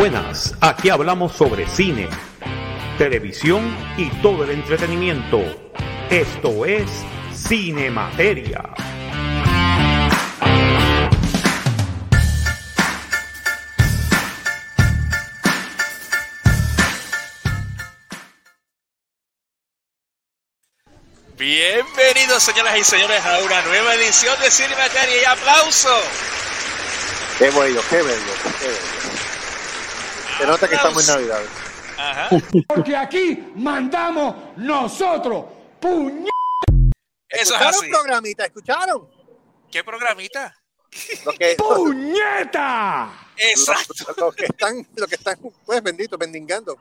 Buenas, aquí hablamos sobre cine, televisión y todo el entretenimiento. Esto es Cine Materia. Bienvenidos, señoras y señores, a una nueva edición de Cine Materia y aplauso. Qué bello, qué bello, qué bello. Se nota que estamos en Navidad. Ajá. Porque aquí mandamos nosotros, puñ... Eso es ¿Escucharon así. programita? ¿Escucharon? ¿Qué programita? Lo que, ¡Puñeta! Exacto. lo, lo que están, lo que están, pues bendito, mendigando.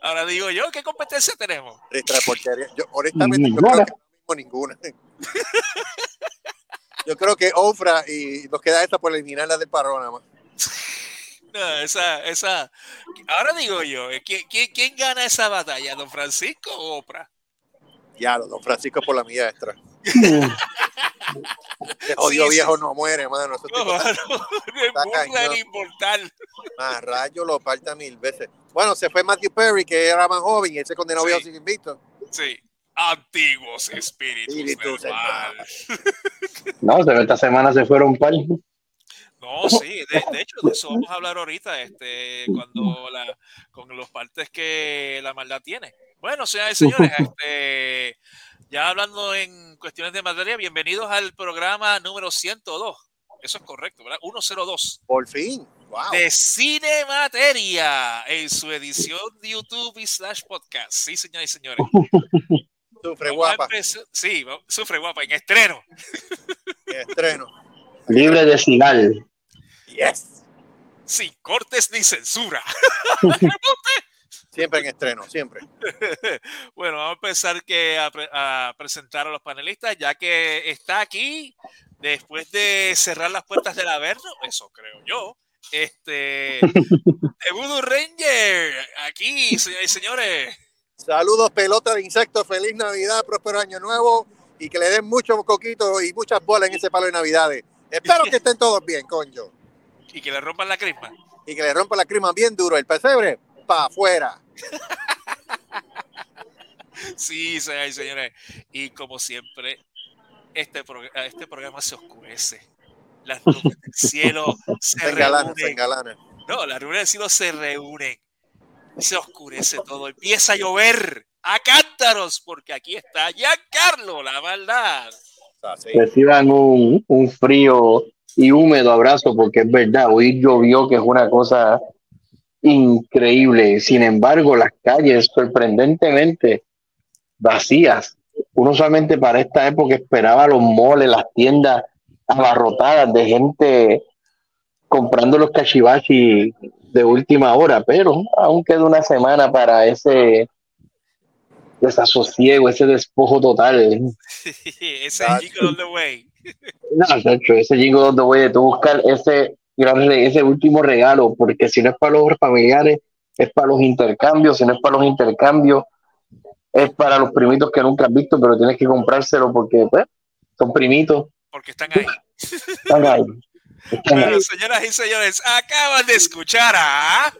Ahora digo yo, ¿qué competencia tenemos? Yo, honestamente, yo creo que no tengo ninguna. Yo creo que Ofra y nos queda esta por eliminarla del parón nada más. No, esa, esa. Ahora digo yo, eh, ¿quién, quién, quién gana esa batalla, don Francisco o Oprah? Ya, don Francisco por la mía extra. Ese jodido Sí, sí. viejo no muere, mano. Ese No, tipo mano, no es Está ni inmortal. más rayo lo parta mil veces. Bueno, se fue Matthew Perry, que era más joven, y ese condenado Sí. viejo sigue invicto. Sí. Antiguos espíritus, Espíritus del mal. mal. No, pero esta semana se fueron par. No, sí, de, de hecho, de eso vamos a hablar ahorita, este, cuando la, con los partes que la maldad tiene. Bueno, señoras y señores, este, ya hablando en cuestiones de materia, bienvenidos al programa número 102. Eso es correcto, ¿verdad? 102 Por fin. Wow. de Cine Materia en su edición de YouTube y slash podcast. Sí, señoras y señores. Sufre guapa. Sí, sufre guapa en estreno. Estreno. Libre de sinal. Yes. Sin cortes ni censura. Siempre en estreno, siempre. Bueno, vamos a empezar que a, pre- a presentar a los panelistas, ya que está aquí después de cerrar las puertas del Averno, eso creo yo. Este, de Voodoo Ranger, aquí, señores y señores. Saludos, pelota de insectos. Feliz Navidad, próspero año nuevo. Y que le den muchos coquitos y muchas bolas en ese palo de Navidades. Espero que estén todos bien, coño. Y que le rompan la crisma. Y que le rompa la crima bien duro. El pesebre, pa' afuera. Sí, señores y señores. Y como siempre, este, este programa se oscurece. Las nubes del cielo se Se se reúnen. engalana. No, las nubes del cielo se reúnen. Se oscurece todo. Empieza a llover a cántaros, porque aquí está Giancarlo, la maldad. Reciban un, un frío y húmedo abrazo, porque es verdad, hoy llovió, que es una cosa increíble. Sin embargo, las calles sorprendentemente vacías. Uno solamente para esta época esperaba los moles, las tiendas abarrotadas de gente comprando los cachivachi de última hora, pero aún queda una semana para ese desasosiego, ese despojo total. Ese es Ah, Jingle All the Way. No, Nacho, ese jingo donde voy de tú buscar ese gran re- ese último regalo, porque si no es para los familiares, es para los intercambios, si no es para los intercambios, es para los primitos que nunca has visto, pero tienes que comprárselo porque pues, son primitos. Porque están ahí. Están ahí. Están ahí. Bueno, señoras y señores, acaban de escuchar a.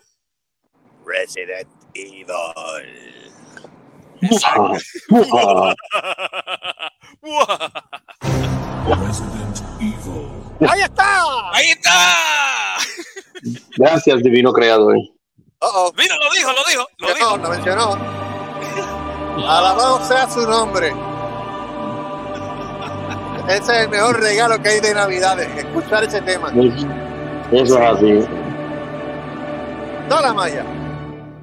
Resident Evil. ¡Ahí está! ¡Ahí está! Gracias, divino creador. Oh, oh. Mira, lo dijo, lo dijo, lo dijo. lo mencionó. Alabado sea su nombre. Ese es el mejor regalo que hay de Navidades, escuchar ese tema. Eso es así. Toda la malla.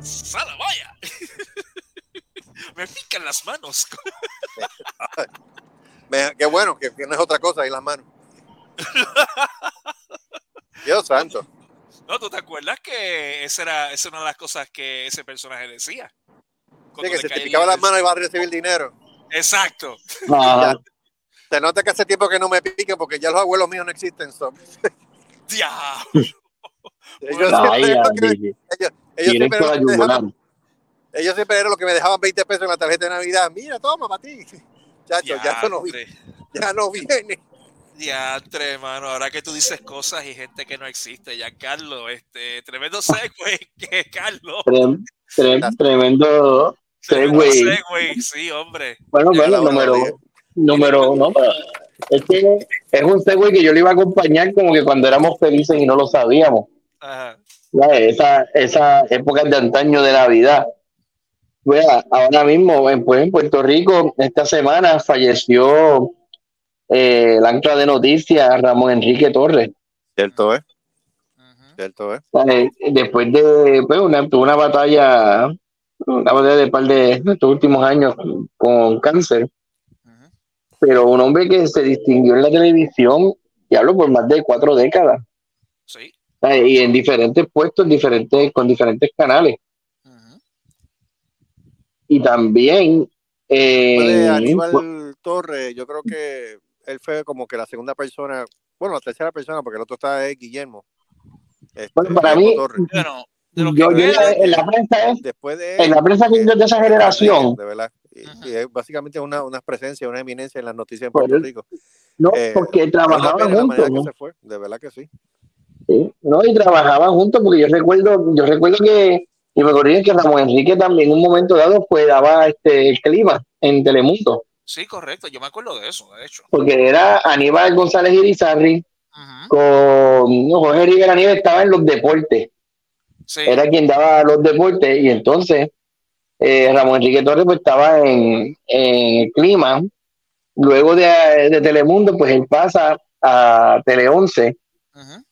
¡Sala, vaya! Me pican las manos. Me- qué bueno, que, que no es otra cosa ahí las manos. Dios santo. No, ¿tú te acuerdas que esa era, esa era una de las cosas que ese personaje decía? Sí, que se te picaba las manos y va a recibir dinero. Exacto. Ah, Se nota que hace tiempo que no me piquen porque ya los abuelos míos no existen. son- Diablo. Ellos Ay, siempre, ellos, ellos siempre me. Ellos siempre eran los que me dejaban 20 pesos en la tarjeta de Navidad. Mira, toma para ti. Chacho, ya eso no, vi- Diantre. ya no viene. Diantre, mano, ahora que tú dices cosas y gente que no existe, ya Carlos, este, tremendo segue, que Carlos. Trem- trem- tremendo Tremendo segue. segue, sí, hombre. Bueno, Ya bueno, número, número, no, pero es que es un segue que yo le iba a acompañar como que cuando éramos felices y no lo sabíamos. Ajá. Ya, Esa, esa época de antaño de Navidad. Vea, ahora mismo en, pues, en Puerto Rico, esta semana falleció eh, el ancla de noticias Ramón Enrique Torres. Cierto, ¿eh? Cierto, ¿eh? Eh, después de pues, una, tuvo una batalla, una batalla de par de estos últimos años con cáncer, pero un hombre que se distinguió en la televisión, y hablo por más de cuatro décadas, Sí. eh, y en diferentes puestos, diferentes, con diferentes canales. Y también eh, de pues, Aníbal Torres, yo creo que él fue como que la segunda persona, bueno, la tercera persona, porque el otro está es Guillermo. Este, Bueno, para mí. Bueno, de yo, yo en la- en la prensa es, Después de en la prensa que yo de esa generación, de verdad. Y, y es básicamente una, una presencia, una eminencia en las noticias en Pues, Puerto Rico. no, Eh, porque trabajaban juntos, ¿no? que se fue, de verdad que sí. Sí, no, y trabajaban juntos porque yo recuerdo, yo recuerdo que, y me corrigen que Ramón Enrique también en un momento dado pues daba este el clima en Telemundo, Sí, correcto, yo me acuerdo de eso, de hecho. porque era Aníbal González Irizarry Ujú. con no, Jorge Rivera Nieves estaba en los deportes, Sí, era quien daba los deportes, y entonces eh, Ramón Enrique Torres pues estaba en, en el clima, luego de, de Telemundo pues él pasa a Tele 11 Ujú.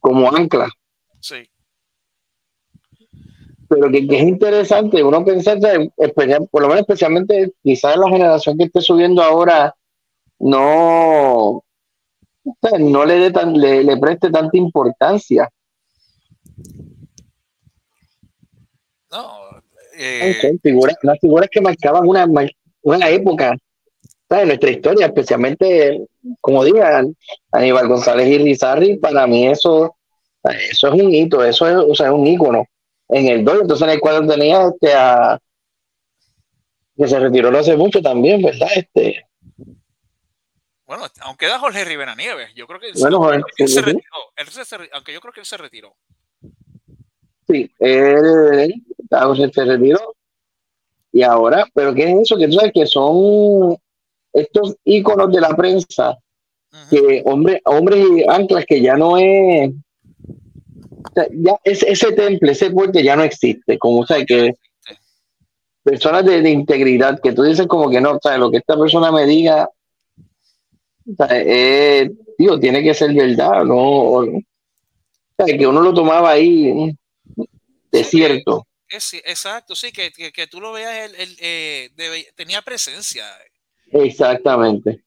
como ancla. sí, pero que, que es interesante uno pensar, ¿sabes? Especial- por lo menos especialmente quizás la generación que esté subiendo ahora no no le dé tan, le, le preste tanta importancia no, eh, figuras, las figuras que marcaban una, una época en nuestra historia, especialmente como digan Aníbal González y Rizarri, para mí eso eso es un hito, eso es, o sea, es un ícono en el 2, entonces en el cuadro tenía este a que se retiró no hace mucho también, ¿verdad? Este, bueno, aunque da Jorge Rivera Nieves, yo creo que él, Bueno, Jorge, él se retiró, él se- aunque yo creo que él se retiró. sí, él, ah, se retiró y ahora, pero ¿qué es eso? Que tú sabes que son estos íconos de la prensa que hombres, hombres y anclas que ya no es o sea, ya ese, ese temple, ese puente ya no existe, como o sea que personas de, de integridad que tú dices como que no, o sea, lo que esta persona me diga o sea, eh, tío, tiene que ser verdad, no, o, o sea, que uno lo tomaba ahí de cierto. Es- exacto, sí, que, que, que tú lo veas, él, él, eh, debe- tenía presencia. Exactamente.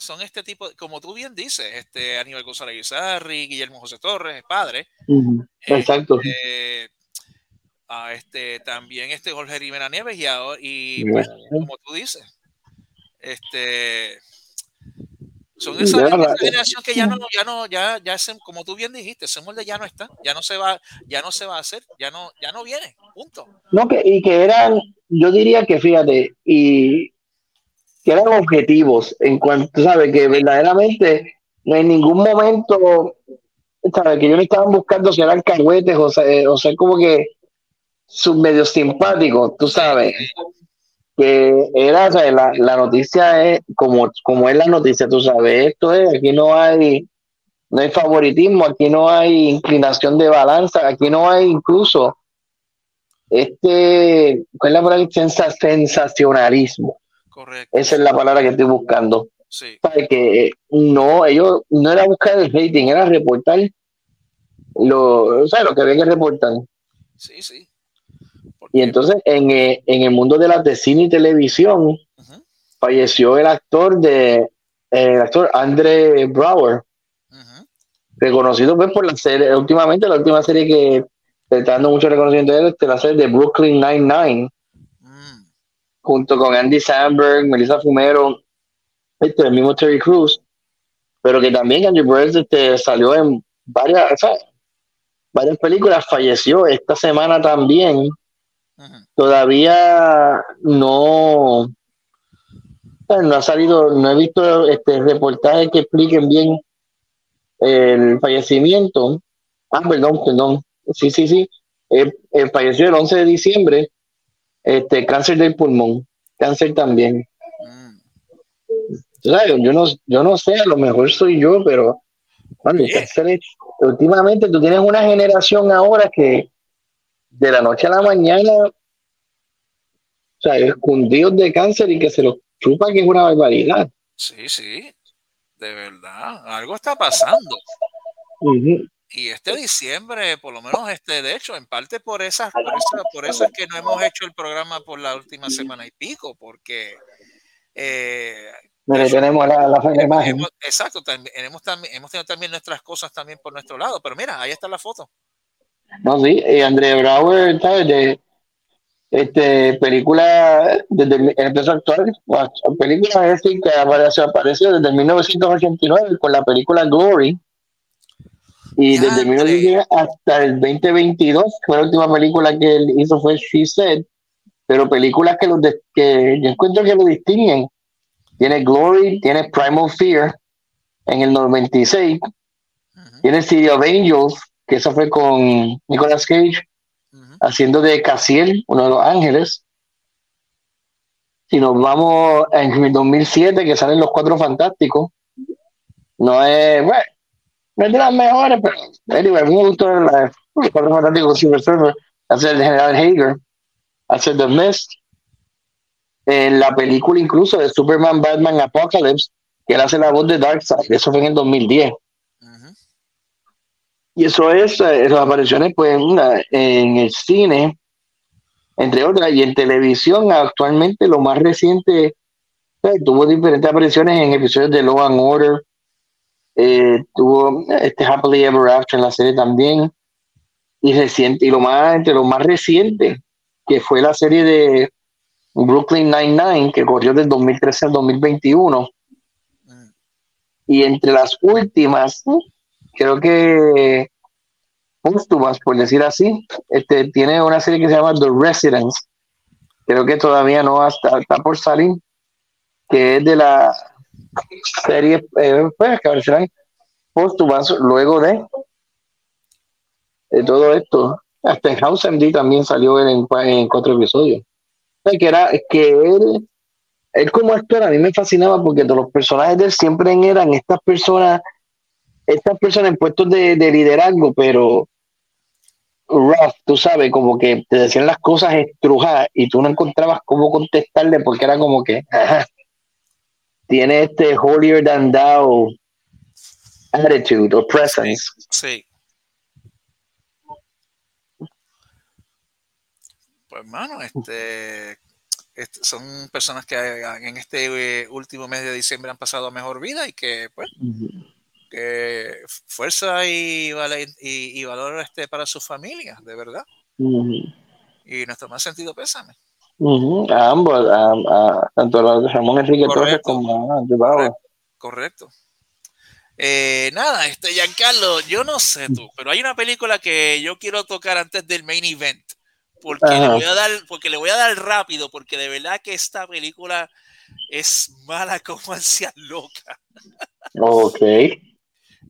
Son este tipo, de- como tú bien dices, este Aníbal González Guizarri, Guillermo José Torres, padre, Ujú, Eh, Exacto. eh, a este, también este Jorge Rivera Nieves y, ahora, y pues, como tú dices, este son esa, esa la- generación que ya no, ya no, ya, ya se- como tú bien dijiste, ese molde ya no está, ya no se va, ya no se va a hacer, ya no, ya no viene, punto. No, que, y que eran, yo diría que fíjate, y que eran objetivos en cuanto, ¿sabes? Que verdaderamente en ningún momento, ¿sabes? Que ellos no estaban buscando si eran cagüetes o sea, o sea, como que sus medios simpáticos, tú sabes. Que era, ¿sabes? La, la noticia es como, como es la noticia, tú sabes. Esto es, aquí no hay, no hay favoritismo, aquí no hay inclinación de balanza, aquí no hay incluso este, ¿cuál es la palabra? Sensa- sensacionalismo. Correcto. Esa es la palabra que estoy buscando. Sí, ¿Sabe? Que no, ellos no era buscar el rating, era reportar lo, o sea, lo que había que reportar. sí, sí. Y entonces en, eh, en el mundo de la de cine y televisión falleció el actor de eh, el actor Andre Brower, reconocido pues, por la serie, últimamente la última serie que le está dando mucho reconocimiento a él, es la serie de Brooklyn Nine-Nine. Mm, junto con Andy Samberg, Melissa Fumero, este, el mismo Terry Crews, pero que también Andrew Burns este, salió en varias, o sea, varias películas, falleció esta semana también, todavía no, no ha salido, no he visto este reportaje que expliquen bien el fallecimiento. Ah, perdón, perdón. Sí, sí, sí. Eh, eh, falleció el 11 de diciembre, este cáncer del pulmón, cáncer también. Mm. Yo no, yo no sé, a lo mejor soy yo, pero bueno, cáncer últimamente tú tienes una generación ahora que de la noche a la mañana, o sea, escondidos de cáncer y que se los chupa, que es una barbaridad. Sí, sí. De verdad. Algo está pasando. Ujú. Y este diciembre, por lo menos este, de hecho, en parte por esas, por eso, por eso es que no hemos hecho el programa por la última semana y pico, porque eh, Mire, tenemos la, la, la imagen. hemos- exacto, también, hemos, también, hemos tenido también nuestras cosas también por nuestro lado. Pero mira, ahí está la foto. No, sí, y André Brauer, ¿sabes? De, este, película, desde el- empezó a actuar, película es que apareció, apareció desde 1989 con la película Glory. Y Ya, desde André. 1989 hasta el 2022, fue la última película que él hizo, fue She Said. Pero películas que, los de- que yo encuentro que lo distinguen. Tiene Glory, tiene Primal Fear en el 96, Ujú, tiene City of Angels, que eso fue con Nicolas Cage haciendo de Casiel, uno de los ángeles. Si nos vamos en el 2007, que salen los Cuatro Fantásticos, no es, bueno, no de las mejores, pero anyway, me gustó la- los Cuatro Fantásticos con Silver Surfer, hacer el General Hager, hacer The Mist. En la película incluso de Superman, Batman, Apocalypse, que él hace la voz de Darkseid, eso fue en el 2010. Ujú. Y eso es, eh, esas apariciones pues una, en el cine, entre otras, y en televisión actualmente lo más reciente, eh, tuvo diferentes apariciones en episodios de Law and Order, eh, tuvo este Happily Ever After en la serie también, y reciente, y lo más, entre lo más reciente, que fue la serie de Brooklyn Nine-Nine, que corrió del 2013 al 2021, Mm. y entre las últimas, creo que póstumas, por decir así, este, tiene una serie que se llama The Residence, creo que todavía no está, está por salir, que es de la serie, eh, pues, que aparecerán póstumas luego de, de todo esto. Hasta en House MD también salió en, en cuatro episodios. Que era que él, él como actor a mí me fascinaba porque todos los personajes de él siempre eran estas personas, estas personas en puestos de, de liderazgo, pero rough, tú sabes, como que te decían las cosas estrujadas y tú no encontrabas cómo contestarle porque era como que tiene este holier than thou attitude o presence. Sí. Pues, hermano, este, este, son personas que eh, en este eh, último mes de diciembre han pasado a mejor vida y que, pues, que fuerza y, vale, y, y valor este, para sus familias, de verdad. Y nuestro más sentido pésame. Ujú, A ambos, a, a- tanto a Ramón Enrique Torres como a Bauer. Correcto. Eh, nada, este Giancarlo, yo no sé tú, pero hay una película que yo quiero tocar antes del main event, porque le voy a dar, porque le voy a dar rápido, porque de verdad que esta película es mala como ansia loca, Ok.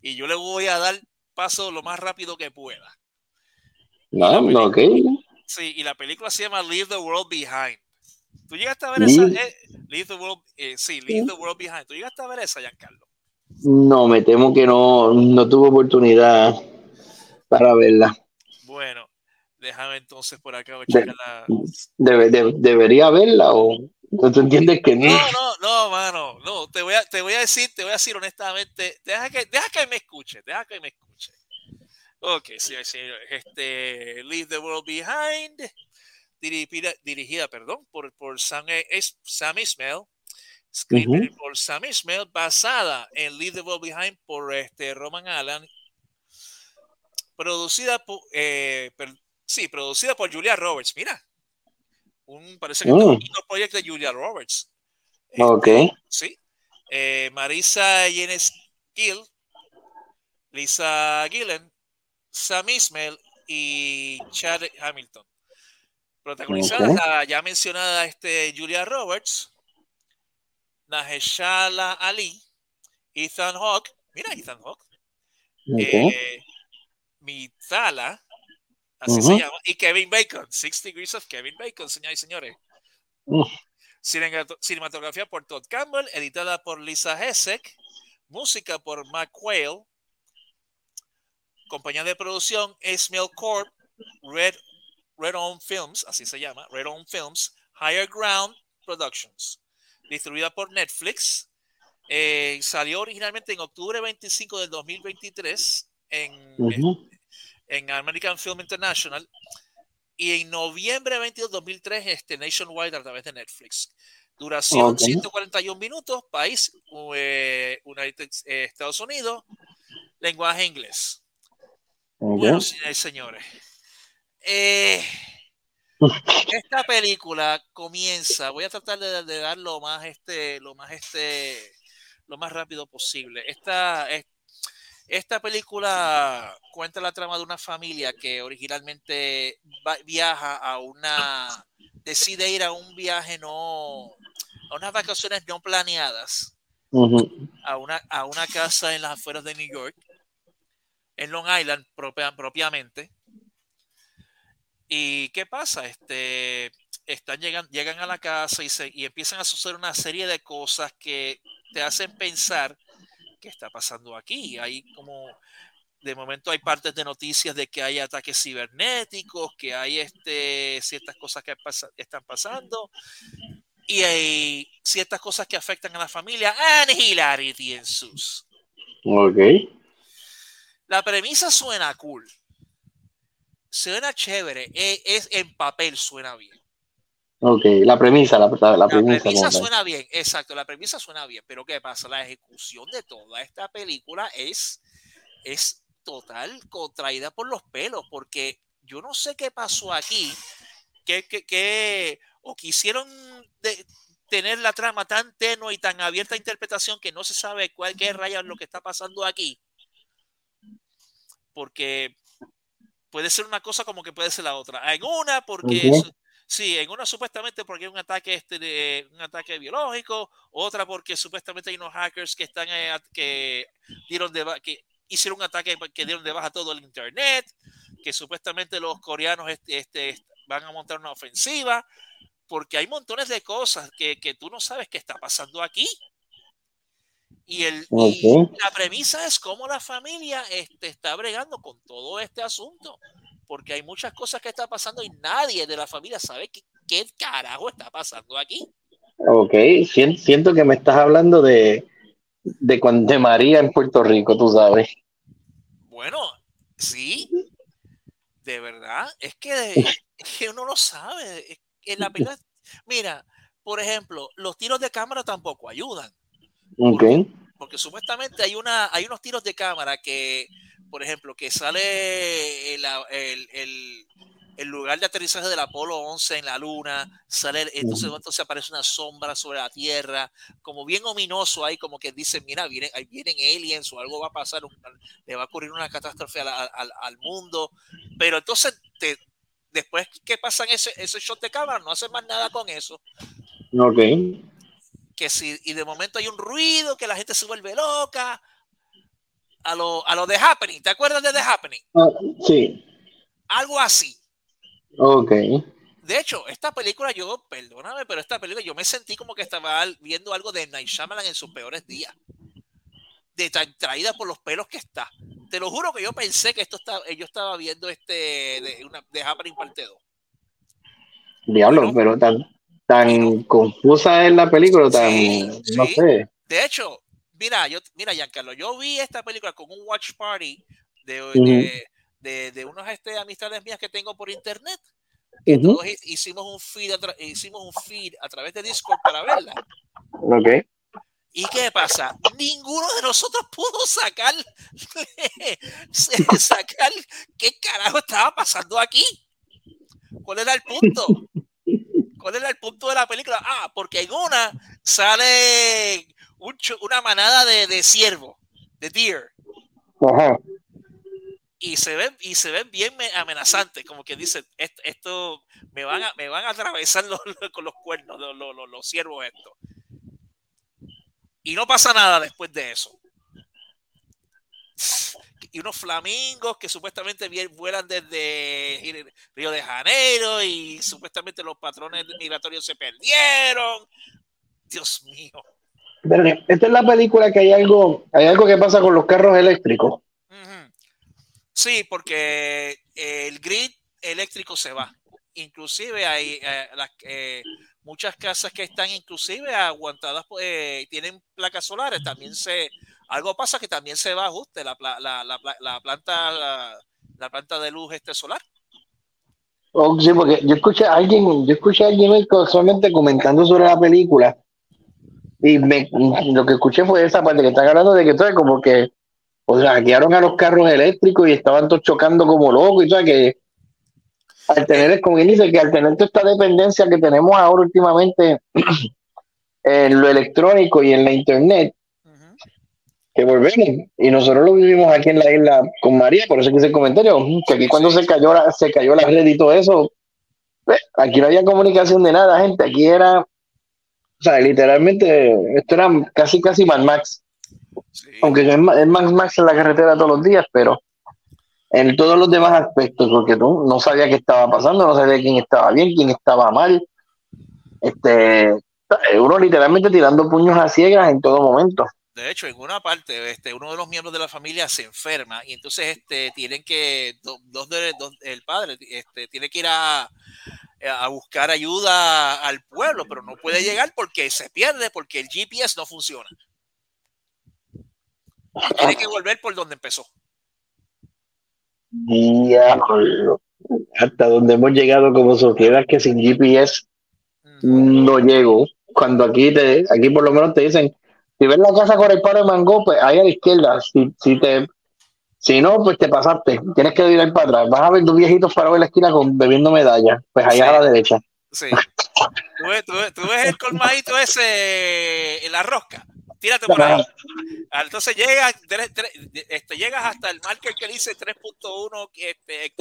y yo le voy a dar paso lo más rápido que pueda. No, no, ok. Sí, y la película se llama Leave the World Behind. ¿Tú llegaste a ver esa? Leave- eh, Leave the World, eh, sí, Leave the World Behind. ¿Tú llegaste a ver esa, Giancarlo? No, me temo que no, no tuve oportunidad para verla. Bueno, déjame entonces por acá De- de- ¿Debería verla o no tú entiendes que no? No, no, no, mano, no, te voy a, te voy a decir, te voy a decir honestamente, deja que, deja que me escuche, deja que me escuche. Ok, sí, sí, este, Leave the World Behind, dirigida, dirigida perdón, por, por Sam, es- Sam Ismail, screenplay por Sam Ismail, basada en Leave the World Behind por este, Roman Allen, producida por, eh, per- sí, producida por Julia Roberts, mira, un, parece que Mm. este es un lindo proyecto de Julia Roberts. Este, Ok. Sí. Eh, Marisa Yenes Gill, Lisa Gillen, Sam Ismail y Chad Hamilton. Protagonizada la ya mencionada este, Julia Roberts. Naheshala Ali, Ethan Hawke, mira Ethan Hawke, Ok. eh, así se llama, y Kevin Bacon, Six Degrees of Kevin Bacon, señoras y señores. Cinematografía por Todd Campbell, editada por Lisa Hessek, música por Mac Quayle, compañía de producción Ismail Corp, Red, Red On Films, así se llama, Red On Films, Higher Ground Productions, distribuida por Netflix. Eh, salió originalmente en octubre 25 del 2023 en, en American Film International y en noviembre 22 2003 este Nationwide a través de Netflix. Duración Ok. 141 minutos, país eh, United, eh, Estados Unidos, lenguaje inglés. Ok. Bueno, señores eh, esta película comienza, voy a tratar de, de dar lo más este, lo más este, lo más rápido posible. Esta, es- esta película cuenta la trama de una familia que originalmente va- viaja a una, decide ir a un viaje no, a unas vacaciones no planeadas a una, a una casa en las afueras de New York, en Long Island propia- propiamente. ¿Y qué pasa? Este, están llegan, llegan a la casa y, se, y empiezan a suceder una serie de cosas que te hacen pensar qué está pasando aquí. Hay como, de momento hay partes de noticias de que hay ataques cibernéticos, que hay este, ciertas cosas que pasa- están pasando y hay ciertas cosas que afectan a la familia. And hilarity ensues. Ok. La premisa suena cool. Suena chévere. e- Es, en papel suena bien. Ok. La premisa, la, la, la La premisa. premisa suena bien, exacto. La premisa suena bien. Pero ¿qué pasa? La ejecución de toda esta película es, es total contraída por los pelos. Porque yo no sé qué pasó aquí. Que, que, que- o quisieron de- tener la trama tan tenue y tan abierta a interpretación que no se sabe cuál qué rayos es lo que está pasando aquí. Porque puede ser una cosa como que puede ser la otra. En una, porque sí, en una supuestamente porque hay un ataque este de, un ataque biológico, otra porque supuestamente hay unos hackers que están eh, que dieron de que hicieron un ataque que dieron de baja todo el internet, que supuestamente los coreanos este, este, van a montar una ofensiva, porque hay montones de cosas que, que tú no sabes qué está pasando aquí. Y, el, y la premisa es cómo la familia este, está bregando con todo este asunto. Porque hay muchas cosas que están pasando y nadie de la familia sabe qué, qué carajo está pasando aquí. Ok. Sien- siento que me estás hablando de, de, de María en Puerto Rico, tú sabes. Bueno, sí, de verdad, es que, es que uno lo sabe. en la película, mira, por ejemplo, los tiros de cámara tampoco ayudan. Porque supuestamente hay una hay unos tiros de cámara que por ejemplo que sale el, el, el, el lugar de aterrizaje del Apolo 11 en la luna sale entonces, entonces aparece una sombra sobre la tierra como bien ominoso ahí como que dicen mira vienen ahí vienen aliens o algo va a pasar un- le va a ocurrir una catástrofe al, al, al mundo pero entonces te, después que pasan ese, ese shot de cámara no hacen más nada con eso. Ok. Que si y de momento hay un ruido, que la gente se vuelve loca. A lo, a lo de Happening, ¿te acuerdas de The Happening? Ah, sí. Algo así. Ok. De hecho, esta película, yo, perdóname, pero esta película yo me sentí como que estaba viendo algo de Night Shyamalan en sus peores días. De tan traída por los pelos que está. Te lo juro que yo pensé que esto estaba, yo estaba viendo este de, una, de Happening parte 2. Diablo, Bueno. pero tan, tan confusa es la película, tan, Sí, no sí. sé. De hecho, mira, yo, mira, Giancarlo, yo vi esta película con un watch party de, Ujú. de, de, de unos este, amistades mías que tengo por internet. Que todos hi- hicimos un feed a hicimos un feed a través de Discord para verla. Ok. ¿Y qué pasa? Ninguno de nosotros pudo sacar sacar qué carajo estaba pasando aquí. ¿Cuál era el punto? ¿Cuál era el punto de la película? Ah, porque en una sale un una manada de, de ciervos, de deer, Ajá. y se ven y se ven bien me- amenazantes, como que dicen esto, esto me van a me van a atravesar los- con los cuernos los, los, los- los ciervos estos. Y no pasa nada después de eso. Y unos flamingos que supuestamente vuelan desde Río de Janeiro y supuestamente los patrones migratorios se perdieron. Dios mío. Esta es la película que hay algo, hay algo que pasa con los carros eléctricos. Sí, porque el grid eléctrico se va. Inclusive hay eh, eh, muchas casas que están inclusive aguantadas, eh, tienen placas solares, también se, algo pasa que también se va ajuste la, la, la, la planta la, planta de luz este solar. Oh, sí, porque yo escuché a alguien, yo escuché a alguien solamente comentando sobre la película y me, lo que escuché fue esa parte que están hablando de que todo como que o sea, guiaron a los carros eléctricos y estaban todos chocando como locos y todo que al tener, como quien dice, que al tener toda esta dependencia que tenemos ahora últimamente en lo electrónico y en la internet, que volvemos. Y nosotros lo vivimos aquí en la isla con María, por eso que hice el comentario, que aquí cuando se cayó la, se cayó la red y todo eso, pues, aquí no había comunicación de nada, gente, aquí era, o sea, literalmente, esto era casi, casi Mad Max. Aunque es Max Max en la carretera todos los días, pero en todos los demás aspectos, porque tú no sabías qué estaba pasando, no sabías quién estaba bien, quién estaba mal. Este, uno literalmente tirando puños a ciegas en todo momento. De hecho, en una parte, este, uno de los miembros de la familia se enferma y entonces este, tienen que, dos, de, el padre este, tiene que ir a, a buscar ayuda al pueblo, pero no puede llegar porque se pierde, porque el GPS no funciona. tiene que volver por donde empezó. hasta donde hemos llegado como sociedad que sin GPS no llego. Cuando aquí te, aquí por lo menos te dicen, si ves la casa con el paro de mango, pues ahí a la izquierda. Si, si te si no, pues te pasaste. Tienes que ir para atrás. Vas a ver dos viejitos para ver la esquina con, bebiendo medalla. Pues allá a la derecha. Sí. ¿Tú, ves, tú, ves, el colmadito ese en la rosca. Tírate por ahí. Ah, entonces llegas, este, llegas hasta el marker que dice 3.1 este,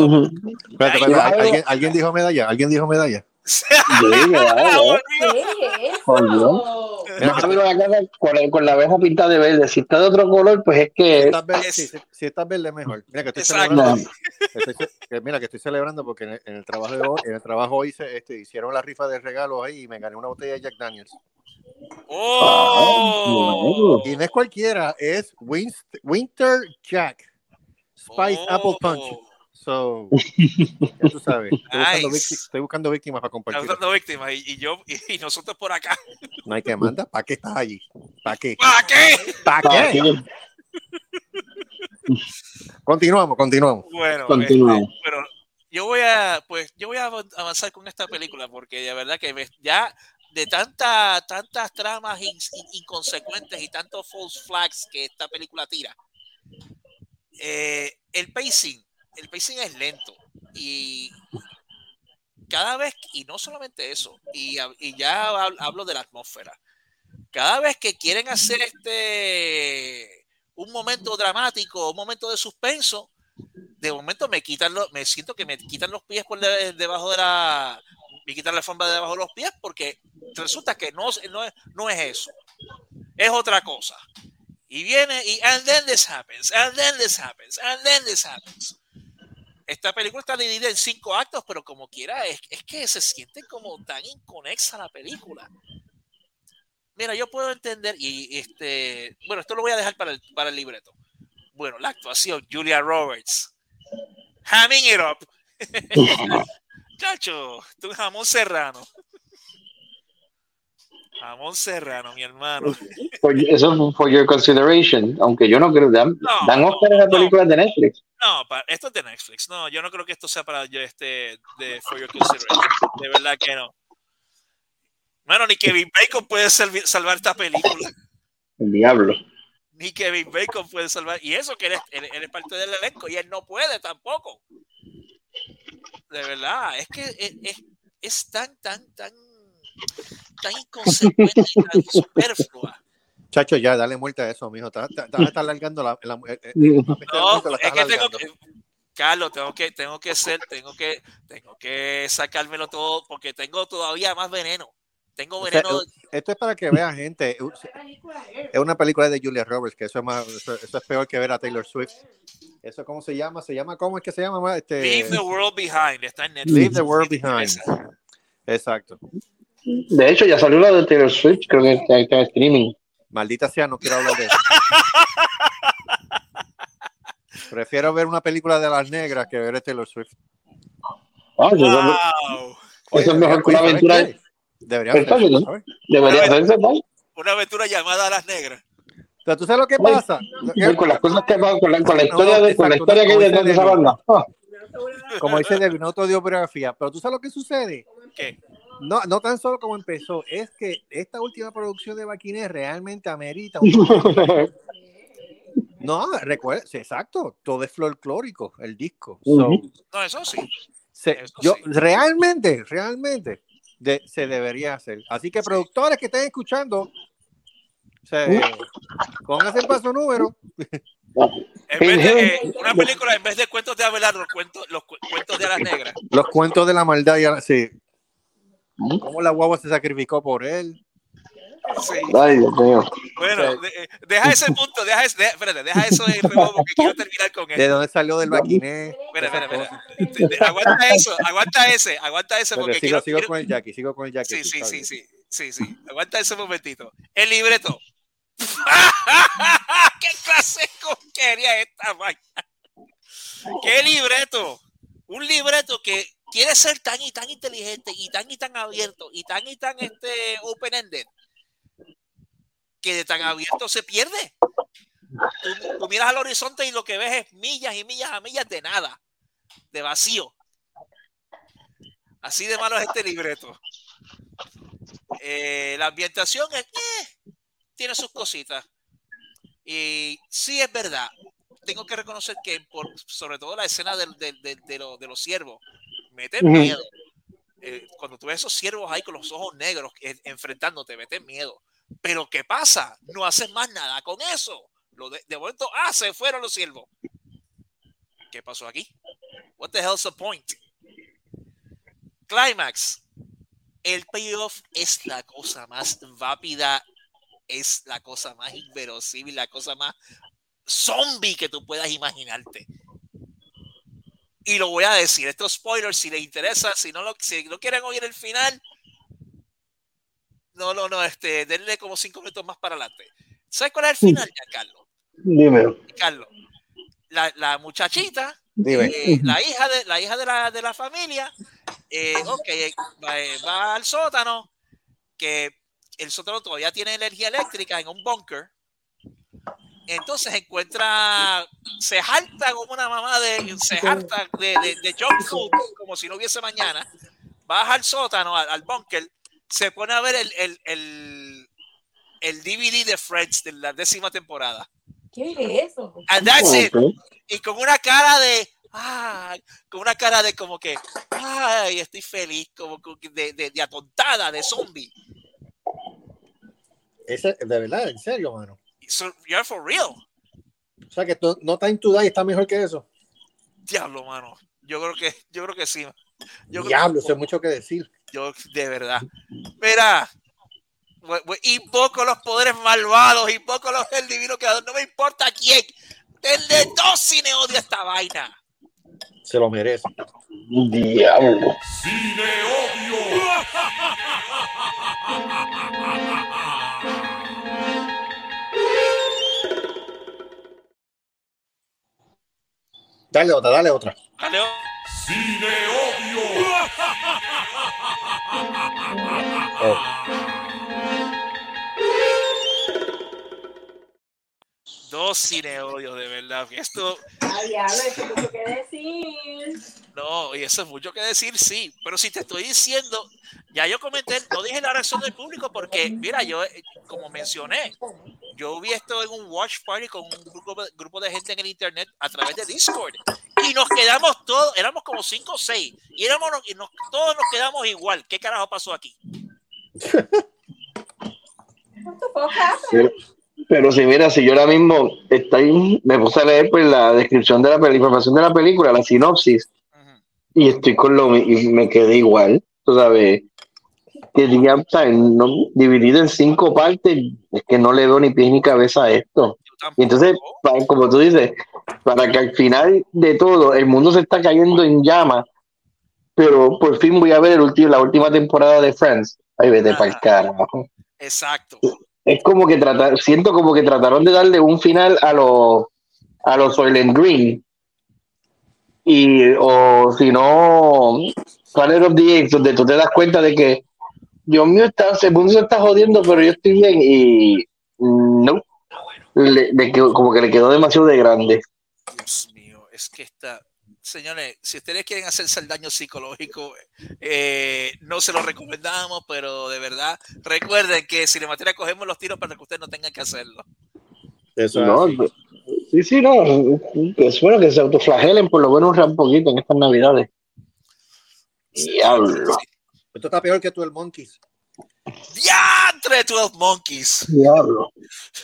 ¿Alguien, ¿Alguien dijo medalla? ¿Alguien dijo medalla? con, la abeja pintada de verde. Si está de otro color, pues es que. Si estás verde, mejor. Mira que estoy celebrando. mira que estoy celebrando porque en el, trabajo de hoy, en el trabajo hoy este, hicieron la rifa de regalos ahí y me gané una botella de Jack Daniels. ¡Oh! Y no es cualquiera, es Winter Jack. Spice Apple Punch. So, ya tú sabes. Estoy, buscando, víctimas para compartir. Estoy buscando víctimas y, yo y, nosotros por acá. No hay que mandar. ¿Para qué estás allí? ¿Para qué? ¿Para qué? ¿Para qué? continuamos, continuamos. Bueno, continuamos. Este, yo voy a, pues, yo voy a avanzar con esta película porque de verdad que ya de tanta, tantas tramas inconsecuentes y tantos false flags que esta película tira, eh, el pacing el pacing es lento y cada vez, y no solamente eso, y, ya hablo de la atmósfera, cada vez que quieren hacer este un momento dramático, un momento de suspenso, de momento me quitan los, me siento que me quitan los pies por debajo de la, me quitan la forma de debajo de los pies porque resulta que no, no, no es eso, es otra cosa. Y viene y and then this happens, and then this happens, and then this happens esta película está dividida en cinco actos, pero como quiera, es, que se siente como tan inconexa la película. Mira, yo puedo entender, y este, bueno, esto lo voy a dejar para el, para el libreto. Bueno, la actuación, Julia Roberts. Hamming it up. Chacho, tu jamón serrano. Jamón Serrano, mi hermano. Eso for your consideration, aunque yo no creo, dan, no, dan Oscar a películas de Netflix. No, esto es de Netflix. No, yo no creo que esto sea para yo este de for your consideration. De verdad que no. Bueno, ni Kevin Bacon puede salvar esta película. El diablo. Ni Kevin Bacon puede salvar. Y eso que él es, parte del elenco y él no puede tampoco. De verdad, es que es, es tan, tan, tan tan inconsecuente y tan superflua. Chacho, ya, dale muerte a eso, mijo. Estás está, alargando la, la, eh, eh, No, es que tengo que, Carlos, tengo que, tengo que ser, tengo que, tengo que sacármelo todo porque tengo todavía más veneno. Tengo O sea, veneno. esto es para que vean gente. Es una película de Julia Roberts, que eso es más, eso, eso es peor que ver a Taylor Swift. ¿Eso cómo se llama? ¿Se llama cómo es que se llama? ma? Este, Leave the world behind. Está en Netflix. Leave the World te Behind. Exacto. De hecho, ya salió la de Taylor Swift, creo que está, en streaming. Maldita sea, no quiero hablar de eso. Prefiero ver una película de las negras que ver a Taylor Swift. Ah, eso, Wow. eso es mejor que una ¿sabes aventura. Debería Perfecto, hacerlo, ¿no? Debería hacerse, ¿no? Una aventura llamada a las negras. Pero tú sabes lo que pasa. Lo que- Con las cosas que pasan, con la, con la No, historia, de, con la historia que hay detrás de dice esa banda. Ah, como dice Debbie, no autobiografía. Pero tú sabes lo que sucede. ¿Qué? No, no tan solo como empezó, es que esta última producción de Baquiné realmente amerita un No, recuerda, sí, exacto, todo es folclórico, el disco. So. No, eso sí. se- Eso yo, sí. realmente, realmente de- se debería hacer. Así que productores que estén escuchando, se, pónganse el paso número. En vez de eh, una película, en vez de cuentos de Abelardo, cuentos, los cu- cuentos de las negras. Los cuentos de la maldad y ahora- sí. Cómo la guagua se sacrificó por él. Sí. Ay, Dios mío. Bueno, de- deja ese punto, deja, ese- deja- espérate, deja eso en rebobo porque quiero terminar con De esto. dónde salió del Baquiné. Espera, espera, espera. De- de- Aguanta eso, aguanta ese, aguanta ese porque sigo, quiero, sigo quiero- con el Jackie, sigo con el Jackie. Sí, sí, sí, sí, sí, sí. Aguanta ese momentito. El libreto. ¿Qué clase de conquería es esta vaina? ¿Qué libreto? Un libreto que quiere ser tan y tan inteligente y tan y tan abierto y tan y tan este open-ended que de tan abierto se pierde. Tú, miras al horizonte y lo que ves es millas y millas a millas de nada, de vacío. Así de malo es este libreto. Eh, la ambientación es, eh, tiene sus cositas. Y sí es verdad. Tengo que reconocer que por, sobre todo la escena de, de los ciervos, mete Ujú. miedo. Eh, cuando tú ves esos ciervos ahí con los ojos negros eh, enfrentándote, mete miedo. Pero ¿qué pasa? No haces más nada con eso. Lo de, de momento, ah, se fueron los ciervos. ¿Qué pasó aquí? What the hell's the point? Climax. El payoff es la cosa más vápida, es la cosa más inverosímil, la cosa más zombie que tú puedas imaginarte. Y lo voy a decir, estos spoilers, si les interesa, si no, lo, si no quieren oír el final, no, no, no, este, denle como cinco minutos más para adelante. ¿Sabes cuál es el final, ya, Carlos? Dímelo. Carlos? La, la muchachita Dime. eh, la hija de la hija de la, de la familia eh, ok, va, eh, va al sótano que el sótano todavía tiene energía eléctrica en un bunker entonces encuentra se harta como una mamá de se harta de, de, de junk food como si no hubiese mañana. Baja al sótano al, al bunker se pone a ver el, el, el, el DVD de Friends de la décima temporada. ¿Qué es eso? and that's it. Y con una cara de ay, con una cara de como que ay estoy feliz como de, de atontada de zombie. Ese, de verdad, en serio, mano. So, you're for real O sea que tú- No Time to Die está mejor que eso. diablo mano yo creo que yo creo que sí yo creo Diablo, es mucho que decir. yo de verdad mira we- we- invoco los poderes malvados invoco los el divino creador no me importa quién denle dos cine odio a esta vaina Se lo merece. Diablo. Dale otra, dale otra. Dale, dos cine odios de verdad esto Ay, diablo, eso es mucho que decir. No, y eso es mucho que decir, sí. Pero si te estoy diciendo, ya yo comenté, no dije la reacción del público porque, mira, yo, eh, como mencioné, yo vi esto en un watch party con un grupo, de- grupo de gente en el internet a través de Discord. Y nos quedamos todos, éramos como cinco o seis. Y, éramos, y nos, todos nos quedamos igual. ¿Qué carajo pasó aquí? Pero, si mira, si yo ahora mismo estoy, me puse a leer pues, la descripción de la información de la película, la sinopsis, Ujú. y estoy con lo y me quedé igual, tú sabes. que. No, dividido en cinco partes, es que no le veo ni pies ni cabeza a esto. Y entonces, pa- como tú dices, para que al final de todo el mundo se está cayendo en llamas, pero por fin voy a ver el último, la última temporada de Friends. Ay, vete Ah. para el carajo. Exacto. Es como que tratar, siento como que trataron de darle un final a los a los Soylent Green. Y, o si no, Planet of the Apes, donde tú te das cuenta de que, Dios mío, está, el mundo se está jodiendo, pero yo estoy bien. Y no, le, le como que le quedó demasiado de grande. Dios mío, es que está. Señores, si ustedes quieren hacerse el daño psicológico, eh, no se lo recomendamos, pero de verdad, recuerden que si le materia cogemos los tiros para que ustedes no tengan que hacerlo. Eso es No, así. sí, sí, no. Es bueno que se autoflagelen por lo menos un poquito en estas navidades. Diablo. Esto está peor que tú el Monkeys. ¡Diantre, 12 Monkeys! Diablo.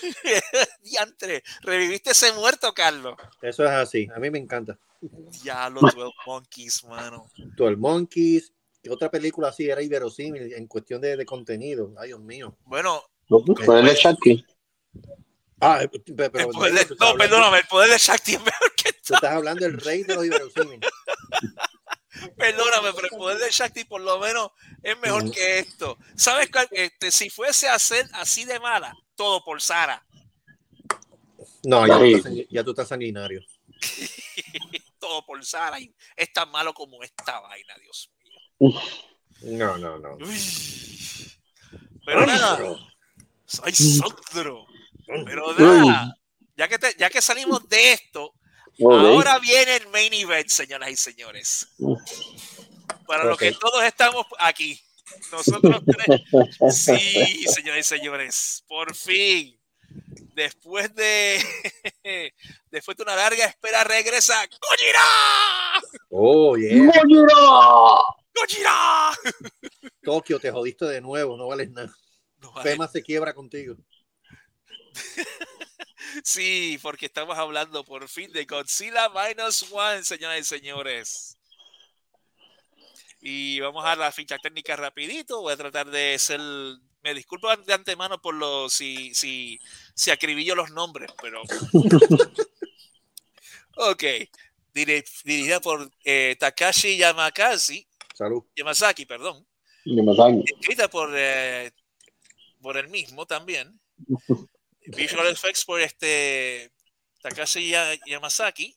¡Diantre! ¿Reviviste ese muerto, Carlos? Eso es así. A mí me encanta. Ya los 12 Monkeys, mano. Tú el Monkeys. y Otra película así era inverosímil en cuestión de, de contenido. Ay, Dios mío. Bueno, Poder de Chucky. Ah, eh, pe- pero, el poder de- no, hablando- perdóname, el poder de Shakti es mejor que Tú estás hablando del rey de los inverosímiles. Perdóname, pero el poder de Shakti por lo menos es mejor que esto. ¿Sabes cuál? Este, si fuese a ser así de mala, todo por Sara. No, ya, tú estás, ya tú estás sanguinario. todo por Sara. Y es tan malo como esta vaina, Dios mío. No, no, no. Uy. Pero nada, soy Sandro. Pero nada, ya que, te- ya que salimos de esto, ahora viene el main event, señoras y señores. Para los que todos estamos aquí. Nosotros tres. Sí, señoras y señores. Por fin. Después de. Después de una larga espera, regresa Gojira. Oh, yeah. ¡Gojira! Gojira. Tokio, te jodiste de nuevo. No vales nada. No vale. Fema se quiebra contigo. Sí, porque estamos hablando por fin de Godzilla Minus One, señoras y señores. Y vamos a la ficha técnica rapidito. Voy a tratar de ser. Me disculpo de antemano por lo si, si, si acribillo los nombres, pero. ok. Dire- dirigida por eh, Takashi Yamakasi, Salud. Yamazaki, perdón. Sabe. Escrita por, eh, por el mismo también. Visual Effects por este Takashi Ya- Yamazaki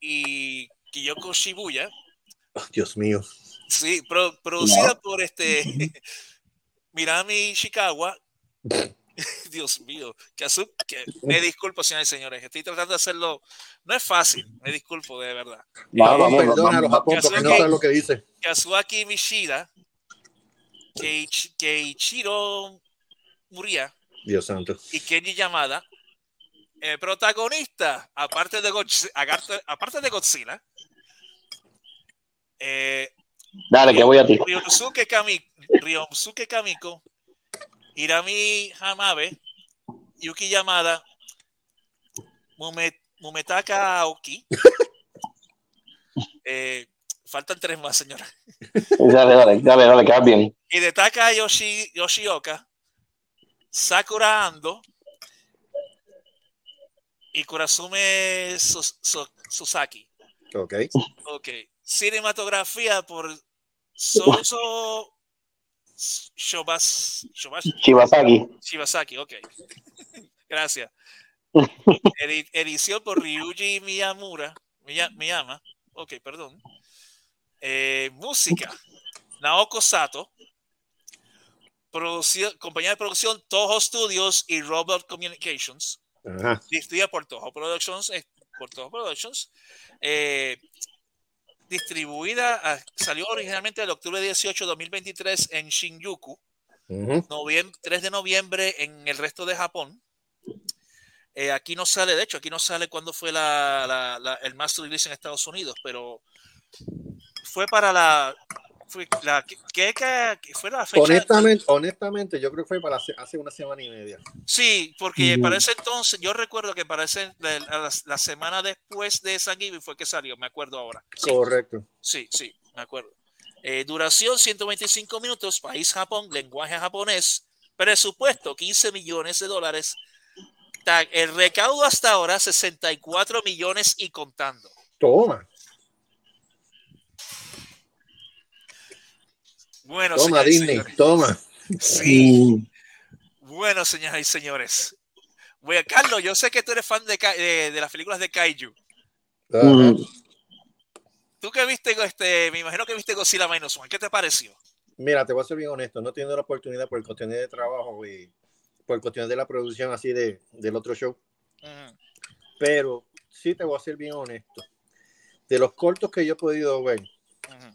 y Kiyoko Shibuya. Oh, Dios mío. Sí, pro- producida por este Mirami Ishikawa. Dios mío, que, que- me disculpo, señores y señores. Estoy tratando de hacerlo. No es fácil, me disculpo de verdad. Vamos, vamos, Perdona a los vamos. No lo que dice. Kazuaki Mishida, Keiichi- Keiichiro Muria Dios santo. y Kenji Yamada. El protagonista, aparte de Godzilla, aparte de Godzilla eh, Dale, que voy a ti. Ryosuke, Kami, Ryosuke Kamiko, Hirami Hamabe, Yuki Yamada, Mume- Mumetaka Aoki. Eh, faltan tres más, señora. Dale, dale, dale, dale, quedas bien. Hidetaka Yoshi, Yoshioka, Sakura Ando y Kurasume Sus- Su- Susaki. Ok. Ok. Cinematografía por Soso Shobas, Shobas, Shibasaki. Shibasaki, ok. Gracias. Edi- edición por Ryuji Miyamura, Miya- Miyama, ok, perdón. Eh, música, Naoko Sato. Producción- compañía de producción Toho Studios y Robot Communications. Distribuida por Toho Productions. eh, por Toho Productions. Eh, distribuida, ah, salió originalmente el octubre 18 de 2023 en Shinjuku Ujú. noviem- 3 de noviembre en el resto de Japón. Eh, aquí no sale, de hecho, aquí no sale cuándo fue la, la- la- el master release en Estados Unidos, pero fue para la. Fue, la que, fue la fecha. Honestamente, honestamente, yo creo que fue para hace, hace una semana y media. Sí, porque para ese entonces, yo recuerdo que para ese, la, la- la semana después de San Giving fue que salió, me acuerdo ahora. Sí, Correcto. sí, sí, me acuerdo. Eh, duración 125 minutos, país Japón, lenguaje japonés, presupuesto 15 millones de dólares. El recaudo hasta ahora 64 millones y contando. Toma, Bueno, toma Disney, señores. toma. Sí, bueno, señoras y señores. Bueno, Carlos, yo sé que tú eres fan de, de, de las películas de Kaiju. Tú que viste, este, me imagino que viste Godzilla Minus One. ¿Qué te pareció? Mira, te voy a ser bien honesto, no he tenido la oportunidad por cuestiones de trabajo y por cuestiones de la producción así de, del otro show, pero sí te voy a ser bien honesto. De los cortos que yo he podido ver,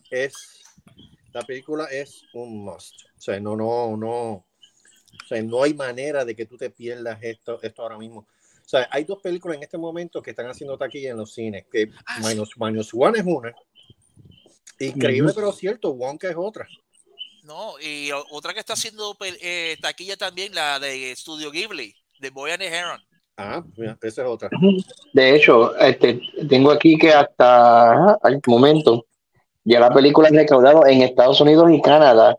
es la película es un must. O sea, no, no, no. O sea, no hay manera de que tú te pierdas esto, esto ahora mismo. O sea, hay dos películas en este momento que están haciendo taquilla en los cines. Que Ah, sí. Minus, Minus One es una. Increíble, pero cierto. Wonka es otra. No, y otra que está haciendo eh, taquilla también, la de Studio Ghibli, de Boy and the Heron. Ah, mira, esa es otra. De hecho, este, tengo aquí que hasta al momento ya la película ha recaudado en Estados Unidos y Canadá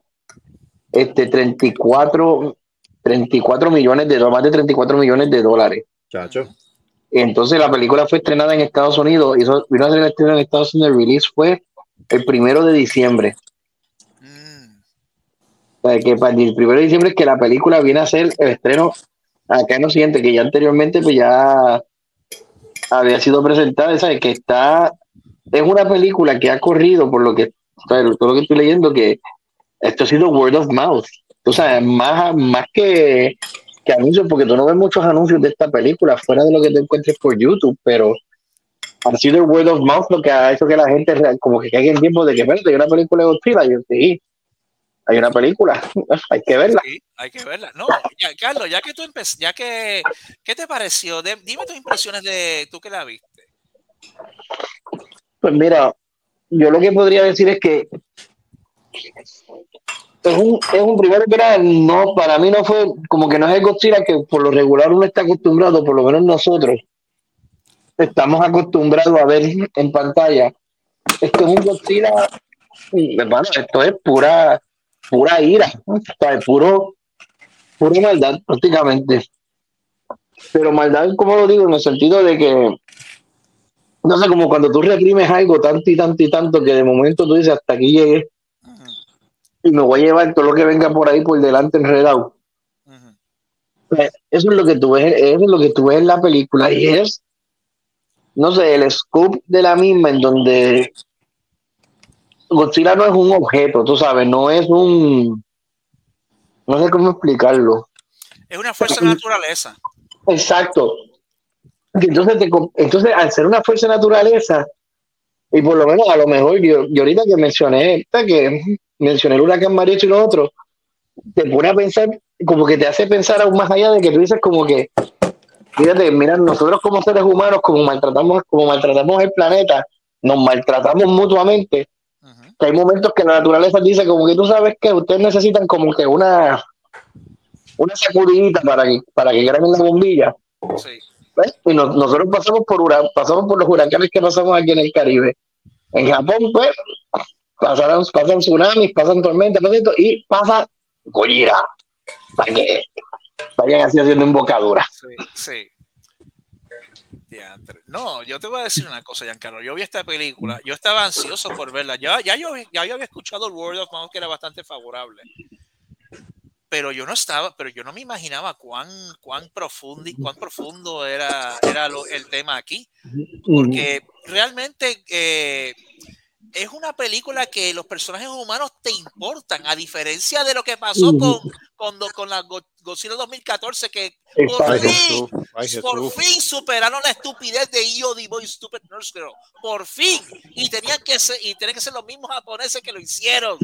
este 34, 34 millones de dólares, más de 34 millones de dólares. Chacho. Entonces la película fue estrenada en Estados Unidos, hizo, vino a ser estrenada en Estados Unidos, el release fue el primero de diciembre. Mm, O sea, que para el primero de diciembre es que la película viene a ser el estreno acá en Occidente, que ya anteriormente pues ya había sido presentada, ¿sabes? Que está, es una película que ha corrido por lo que, todo lo que estoy leyendo, que esto ha sido word of mouth. O sea, más, más que, que anuncios, porque tú no ves muchos anuncios de esta película fuera de lo que te encuentres por YouTube, pero ha sido el word of mouth lo que ha hecho que la gente como que caiga en tiempo de que, espérate, hay una película de Godzilla, yo, sí, hay una película, hay que verla. hay que verla. No, ya, Carlos, ya que tú empe- ya que, ¿qué te pareció? Dime tus impresiones de tú que la viste. Pues mira, yo lo que podría decir es que es un, es un primero que era, no, para mí no fue como que no es el Godzilla que por lo regular uno está acostumbrado, por lo menos nosotros estamos acostumbrados a ver en pantalla. Esto es un Godzilla, hermano, esto es pura, pura ira, o sea, es puro, pura maldad prácticamente. Pero maldad, como lo digo, en el sentido de que no sé, como cuando tú reprimes algo tanto y tanto y tanto que de momento tú dices hasta aquí llegué y me voy a llevar todo lo que venga por ahí por delante enredado. Pues, Eso es lo que tú ves, eso es lo que tú ves en la película y es, no sé, el scoop de la misma en donde Godzilla no es un objeto, tú sabes, no es un, no sé cómo explicarlo. Es una fuerza de naturaleza. Exacto. Entonces, te entonces, al ser una fuerza de naturaleza, y por lo menos a lo mejor yo, yo ahorita que mencioné esta, que mencioné el huracán Mario y lo otro, te pone a pensar, como que te hace pensar aún más allá de que tú dices como que, fíjate, mira, nosotros como seres humanos, como maltratamos, como maltratamos el planeta, nos maltratamos mutuamente, que hay momentos que la naturaleza dice como que tú sabes que ustedes necesitan como que una una sacudidita para que para que graben la bombilla. Sí. Y no- nosotros pasamos por hura- pasamos por los huracanes que pasamos aquí en el Caribe en Japón pues pasaron, pasan tsunamis pasan tormentas esto, y pasa Gojira para vayan así haciendo embocadura Sí, sí. No, yo te voy a decir una cosa, Giancarlo. Yo vi esta película, yo estaba ansioso por verla. Ya, ya, yo, ya yo había escuchado el Word of Mouth que era bastante favorable. Pero yo no estaba, pero yo no me imaginaba cuán, cuán profundo, cuán profundo era, era lo- el tema aquí. Porque realmente eh, es una película que los personajes humanos te importan, a diferencia de lo que pasó con, con, con la Go- Godzilla 2014, que por fin, por fin superaron la estupidez de EOD Boy Stupid Nurse Girl. Por fin. Y tenían que ser, y tenían que ser los mismos japoneses que lo hicieron.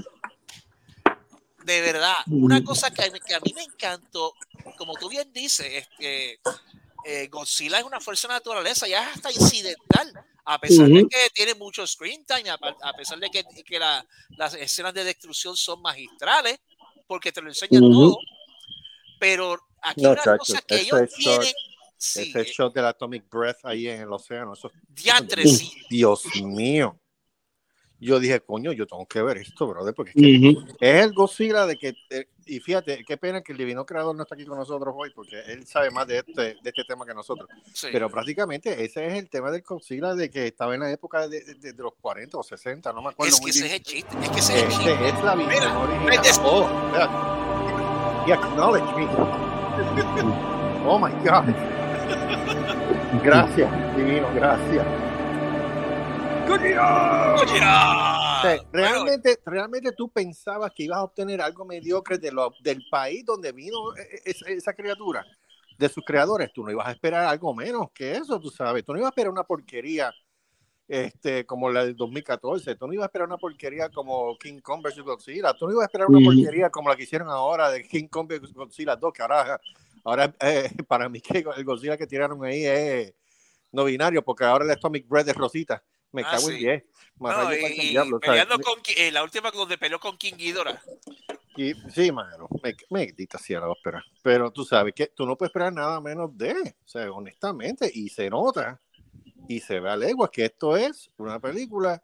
De verdad. Una cosa que, a mí- que a mí me encantó, como tú bien dices, es que eh, Godzilla es una fuerza de naturaleza, ya es hasta incidental. A pesar de que tiene mucho screen time, a, a pesar de que, que la- las escenas de destrucción son magistrales, porque te lo enseñan todo. Pero aquí No, una chacho, cosa que ellos shot- tienen. Sí, Ese shot del Atomic Breath ahí en el océano, eso diantre, sí. Dios mío. Yo dije, coño, yo tengo que ver esto, brother, porque es, que Ujú. es el Godzilla de que, eh, y fíjate, qué pena que el divino creador no está aquí con nosotros hoy, porque él sabe más de este, de este tema que nosotros. Sí. Pero prácticamente ese es el tema del Godzilla de que estaba en la época de, de- de los 40 o 60, no me acuerdo es que muy ese es bien. el chiste. Es que ese es el chiste. Este es la visión Mira, original. Oh, espérate. He acknowledged me. Oh my God. Gracias, divino, gracias. O sea, bueno, realmente, realmente tú pensabas que ibas a obtener algo mediocre de lo, del país donde vino e- e- esa, esa criatura, de sus creadores. Tú no ibas a esperar algo menos que eso, tú sabes. Tú no ibas a esperar una porquería este, como la del 2014. Tú no ibas a esperar una porquería como King Kong vs. Godzilla. Tú no ibas a esperar una Ujú. porquería como la que hicieron ahora de King Kong vs. Godzilla 2, que ahora, ahora eh, para mí que el Godzilla que tiraron ahí es no binario, porque ahora el Atomic Bread es rosita. Me Ah, cago en sí. 10. Más no, y, con eh, la última donde peleó con King Ghidorah. Y- sí, mano, me, me dicta si la ópera. Pero tú sabes que tú no puedes esperar nada menos de, o sea, honestamente, y se nota y se ve a leguas que esto es una película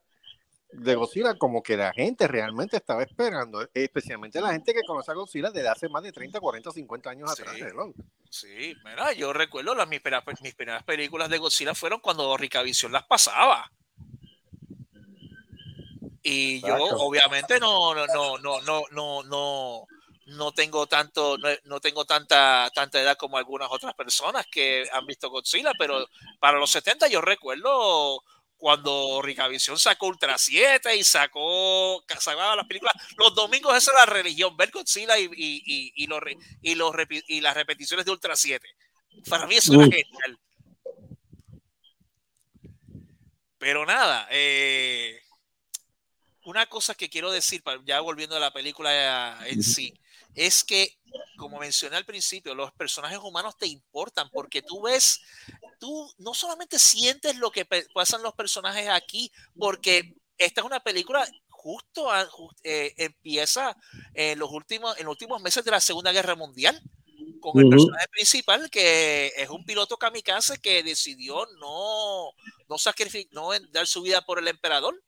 de Godzilla como que la gente realmente estaba esperando, especialmente la gente que conoce a Godzilla desde hace más de 30, 40, 50 años Sí. atrás. hello. Sí, mira, yo recuerdo las, mis, primeras, mis primeras películas de Godzilla fueron cuando Ricavisión las pasaba. Y yo obviamente no, no, no, no, no, no, no, no tengo tanto, no, no tengo tanta, tanta edad como algunas otras personas que han visto Godzilla, pero para los 70 yo recuerdo cuando Ricavisión sacó Ultra 7 y sacó, sacaba las películas, los domingos esa era la religión, ver Godzilla y, y, y, y los, y, los y las repeticiones de Ultra 7. Para mí eso era genial. Pero nada, eh, una cosa que quiero decir, ya volviendo a la película en sí, es que, como mencioné al principio, los personajes humanos te importan porque tú ves, tú no solamente sientes lo que pasan los personajes aquí, porque esta es una película justo, a- eh, empieza en los, últimos, en los últimos meses de la Segunda Guerra Mundial con el personaje principal que es un piloto kamikaze que decidió no, no sacrificar, no dar su vida por el emperador,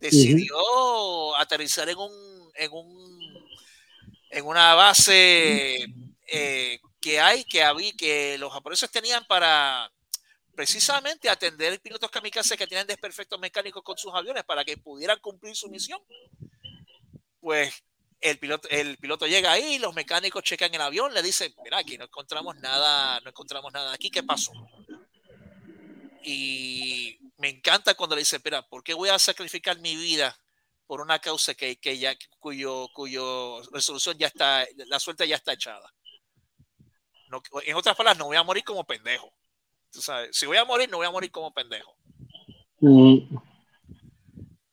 decidió aterrizar en un, en un en una base eh, que hay, que había, que los japoneses tenían para precisamente atender pilotos kamikaze que tienen desperfectos mecánicos con sus aviones para que pudieran cumplir su misión. Pues el piloto, el piloto llega ahí, los mecánicos checan el avión, le dicen, mira, aquí no encontramos nada, no encontramos nada aquí, ¿qué pasó? Y me encanta cuando le dice, espera, ¿por qué voy a sacrificar mi vida por una causa que, que ya, cuyo, cuyo resolución ya está, la suerte ya está echada? No, en otras palabras, no voy a morir como pendejo. Tú sabes, si voy a morir, no voy a morir como pendejo. Mm,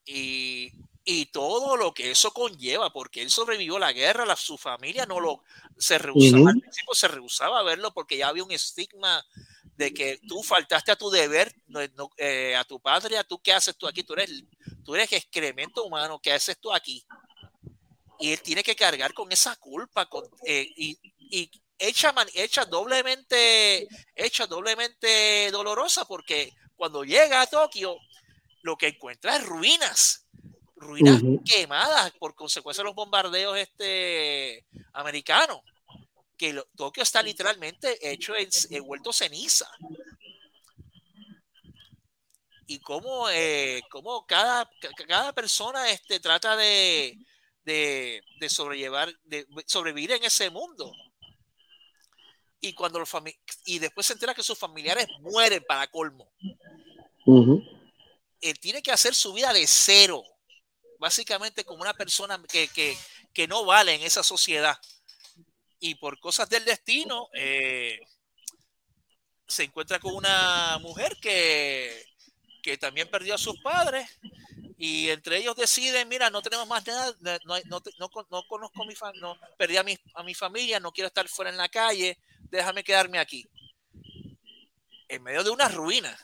y, y todo lo que eso conlleva, porque él sobrevivió la guerra, la, su familia no lo se rehusaba, Ujú. al principio se rehusaba a verlo porque ya había un estigma de que tú faltaste a tu deber, no- no, eh, a tu patria, tú qué haces tú aquí, tú eres, tú eres excremento humano, ¿qué haces tú aquí? Y él tiene que cargar con esa culpa con, eh, y, y hecha, man- hecha doblemente, hecha doblemente dolorosa porque cuando llega a Tokio, lo que encuentra es ruinas, ruinas Ujú. quemadas por consecuencia de los bombardeos este, americanos. Que lo- Tokio está literalmente hecho en, en vuelto ceniza. Y cómo, eh, cómo cada, ca- cada persona este, trata de, de, de sobrellevar, de sobrevivir en ese mundo. Y cuando los y después se entera que sus familiares mueren para colmo él tiene que hacer su vida de cero, básicamente como una persona que, que, que no vale en esa sociedad. Y por cosas del destino, eh, se encuentra con una mujer que, que también perdió a sus padres y entre ellos deciden, mira, no tenemos más nada, no, no, no, no con- no conozco a mi familia, perdí a mi, a mi familia, no quiero estar fuera en la calle, déjame quedarme aquí. En medio de una ruina,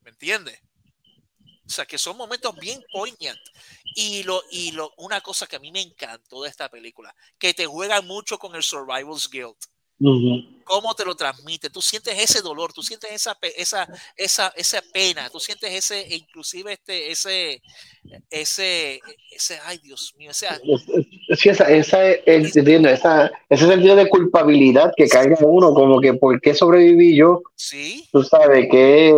¿me entiendes? O sea, que son momentos bien poignant. Y, lo, y lo, una cosa que a mí me encantó de esta película, que te juega mucho con el Survival's Guilt. Ujú. cómo te lo transmite. Tú sientes ese dolor, tú sientes esa, esa, esa, esa pena, tú sientes ese, e inclusive este, ese, ese, ese, ay Dios mío, ese, Sí, esa, esa, es- entiendo, esa, ese sentido de culpabilidad que carga uno, como que ¿por qué sobreviví yo? sí, Tú sabes, ¿qué,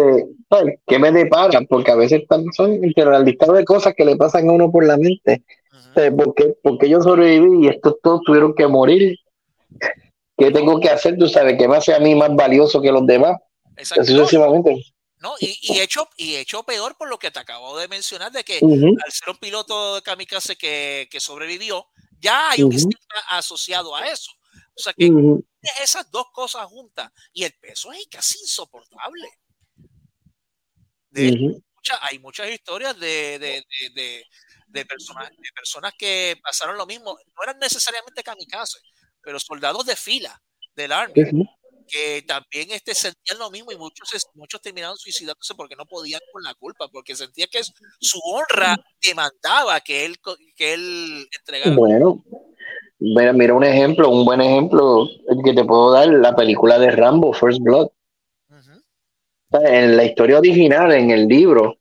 sabes, qué me depara? Porque a veces son listado de cosas que le pasan a uno por la mente. ujú, ¿Sabes? ¿Por qué, por qué yo sobreviví y estos todos tuvieron que morir? ¿Qué tengo que hacer? Tú sabes, que me hace a mí más valioso que los demás. sucesivamente. no, y, y hecho, y hecho peor por lo que te acabo de mencionar, de que al ser un piloto de kamikaze que, que sobrevivió, ya hay un asociado a eso. O sea que ujú, esas dos cosas juntas y el peso es casi insoportable. De hecho, hay muchas historias de, de, de, de- personas, de personas que pasaron lo mismo. No eran necesariamente kamikaze, pero soldados de fila del Army que también este, sentían lo mismo y muchos, muchos terminaron suicidándose porque no podían con la culpa, porque sentían que su honra demandaba que él, que él entregara. Bueno, mira, mira un ejemplo, un buen ejemplo que te puedo dar, la película de Rambo, First Blood. En la historia original, en el libro,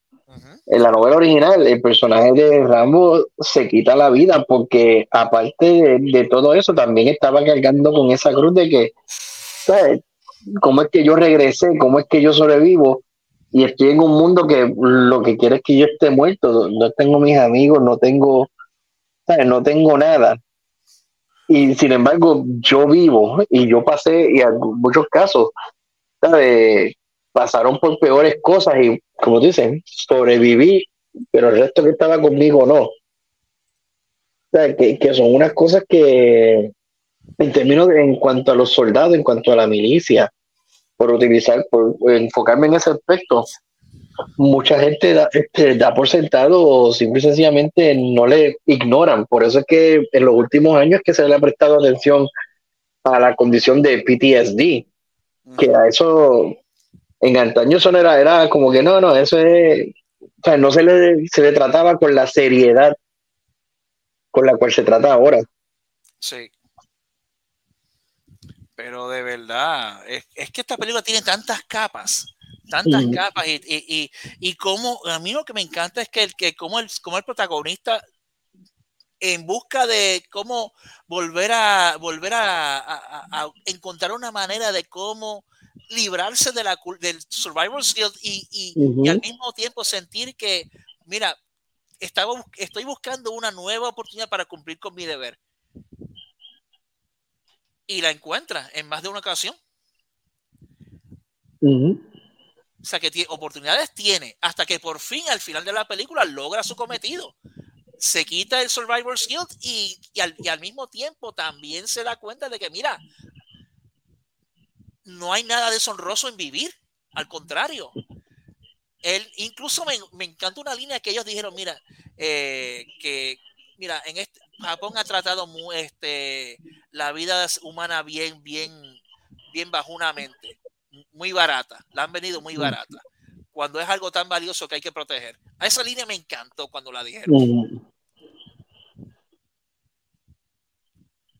en la novela original, el personaje de Rambo se quita la vida porque aparte de, todo eso, también estaba cargando con esa cruz de que, ¿sabes? ¿Cómo es que yo regresé? ¿Cómo es que yo sobrevivo? Y estoy en un mundo que lo que quiere es que yo esté muerto. No tengo mis amigos, no tengo, ¿sabes? No tengo nada. Y sin embargo, yo vivo y yo pasé, y en muchos casos, ¿sabes? Pasaron por peores cosas y, como dicen, sobreviví, pero el resto que estaba conmigo no. O sea, que, que son unas cosas que, en términos de, en cuanto a los soldados, en cuanto a la milicia, por utilizar, por enfocarme en ese aspecto, mucha gente da, este, da por sentado o simple y sencillamente no le ignoran. Por eso es que en los últimos años que se le ha prestado atención a la condición de PTSD, que a eso en antaño eso no era, era como que no, no, eso es, o sea, no se le, se le trataba con la seriedad con la cual se trata ahora. Sí. Pero de verdad, es, es que esta película tiene tantas capas, tantas capas, y, y, y, y como a mí lo que me encanta es que, el, que como, el, como el protagonista en busca de cómo volver a volver a, a- a- a encontrar una manera de cómo librarse de la, del survival guilt y, y- y al mismo tiempo sentir que, mira, estaba, estoy buscando una nueva oportunidad para cumplir con mi deber. Y la encuentra en más de una ocasión. Ujú. O sea, que tiene, oportunidades tiene hasta que por fin al final de la película logra su cometido. Se quita el Survivor's Guilt y, y, al, y al mismo tiempo también se da cuenta de que, mira, no hay nada deshonroso en vivir. Al contrario. Él, incluso me, me encanta una línea que ellos dijeron, mira, eh, que, mira, en este, Japón ha tratado muy, este, la vida humana bien, bien, bien bajunamente, muy barata, la han venido muy barata, cuando es algo tan valioso que hay que proteger. A esa línea me encantó cuando la dijeron. Ujú.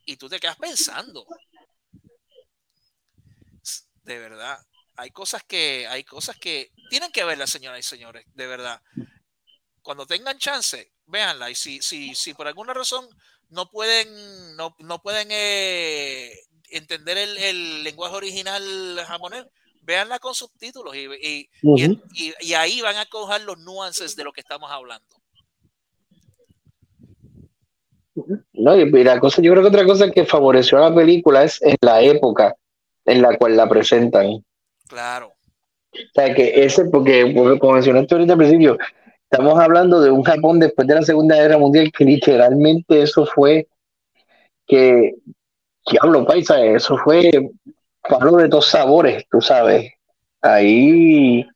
Y tú te quedas pensando. De verdad, hay cosas que, hay cosas que tienen que verlas, señoras y señores, de verdad. Cuando tengan chance, véanla. Y si, si, si por alguna razón no pueden, no, no pueden eh, entender el, el lenguaje original japonés, véanla con subtítulos y, y, y- Ujú. y- y ahí van a coger los nuances de lo que estamos hablando. No, y y la cosa, yo creo que otra cosa que favoreció a la película es en la época en la cual la presentan. Claro. O sea, que ese, porque, como mencionaste ahorita al principio, estamos hablando de un Japón después de la Segunda Guerra Mundial que literalmente eso fue que, diablo, paisa, eso fue palo de dos sabores, tú sabes. Ahí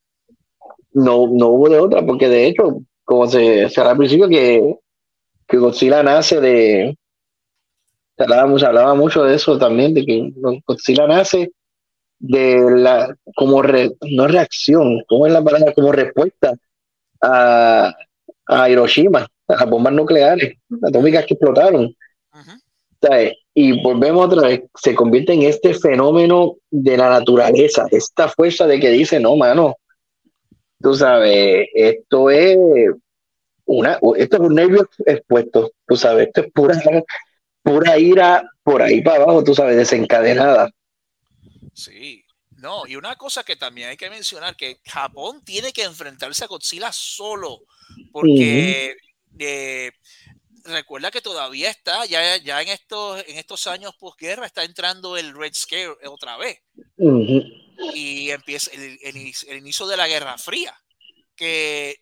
no, no hubo de otra, porque de hecho, como se, se al principio, que, que Godzilla nace de. Se hablaba, mucho- de eso también, de que Godzilla nace de la como re- no reacción, ¿cómo es la palabra? Como respuesta a, a Hiroshima, a las bombas nucleares atómicas que explotaron. Sea, y volvemos otra vez, se convierte en este fenómeno de la naturaleza, esta fuerza de que dice, no, mano, tú sabes, esto es una, esto es un nervio expuesto, tú sabes, esto es pura, pura ira por ahí para abajo, tú sabes, desencadenada. Sí. No, y una cosa que también hay que mencionar, que Japón tiene que enfrentarse a Godzilla solo, porque eh, recuerda que todavía está, ya, ya en, estos, en estos años posguerra, está entrando el Red Scare otra vez. Y empieza el, el- el inicio de la Guerra Fría, que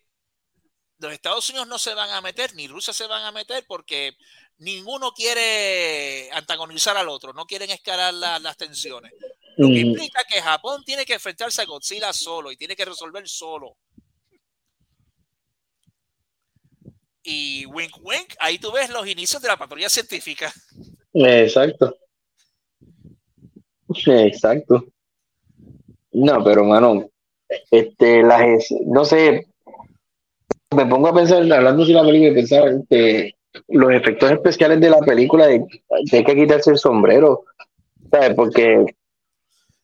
los Estados Unidos no se van a meter, ni Rusia se van a meter, porque ninguno quiere antagonizar al otro, no quieren escalar la- las tensiones. Lo que Ujú. implica que Japón tiene que enfrentarse a Godzilla solo y tiene que resolver solo. Y wink wink, ahí tú ves los inicios de la patrulla científica. Exacto. Exacto. No, pero mano, este, las, no sé, me pongo a pensar, hablando de la película, y pensar que los efectos especiales de la película, de, de hay que quitarse el sombrero, ¿sabes? Porque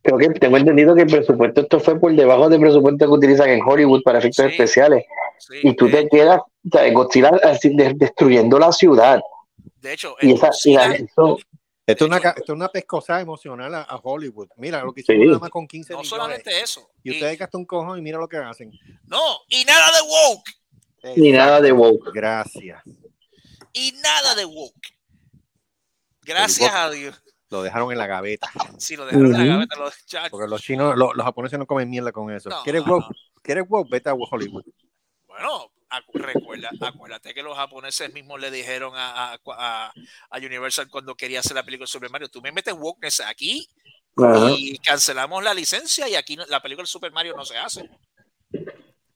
creo que tengo entendido que el presupuesto, esto fue por debajo del presupuesto que utilizan en Hollywood para efectos Sí. especiales, Sí, y tú te quedas, ¿sabes? Godzilla así, de- destruyendo la ciudad, de hecho, y esa, y Godzilla eso- Esto es una, esto es una pescosa emocional a, a Hollywood. Mira, lo que hicieron Sí. nada más con 15 no millones. solamente eso. Y y- ustedes gastan un cojón y mira lo que hacen. no, y nada de woke. Ni nada de woke. Gracias. Y nada de woke. Gracias a Dios. Lo dejaron en la gaveta. Si lo dejaron en la gaveta, los chachos. Porque los chinos, lo- los japoneses no comen mierda con eso. No, ¿Quieres no, woke? ¿Quieres woke? Vete a Hollywood. Bueno, acu- recuerda, acuérdate que los japoneses mismos le dijeron a, a- a- a Universal cuando quería hacer la película sobre Mario, tú me metes wokeness aquí y cancelamos la licencia y aquí no- la película de Super Mario no se hace.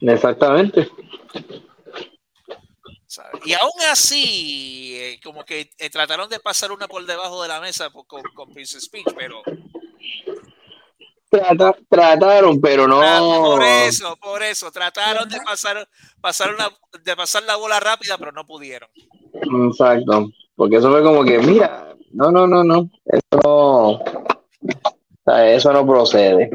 exactamente. ¿Sabes? Y aún así, eh, como que eh, trataron de pasar una por debajo de la mesa por- con, con Princess Peach, pero Trata- trataron, pero no. Por eso, por eso, trataron de pasar, pasar una, de pasar la bola rápida, pero no pudieron. Exacto. Porque eso fue como que, mira, no, no, no, no. Eso no. o sea, Eso no procede.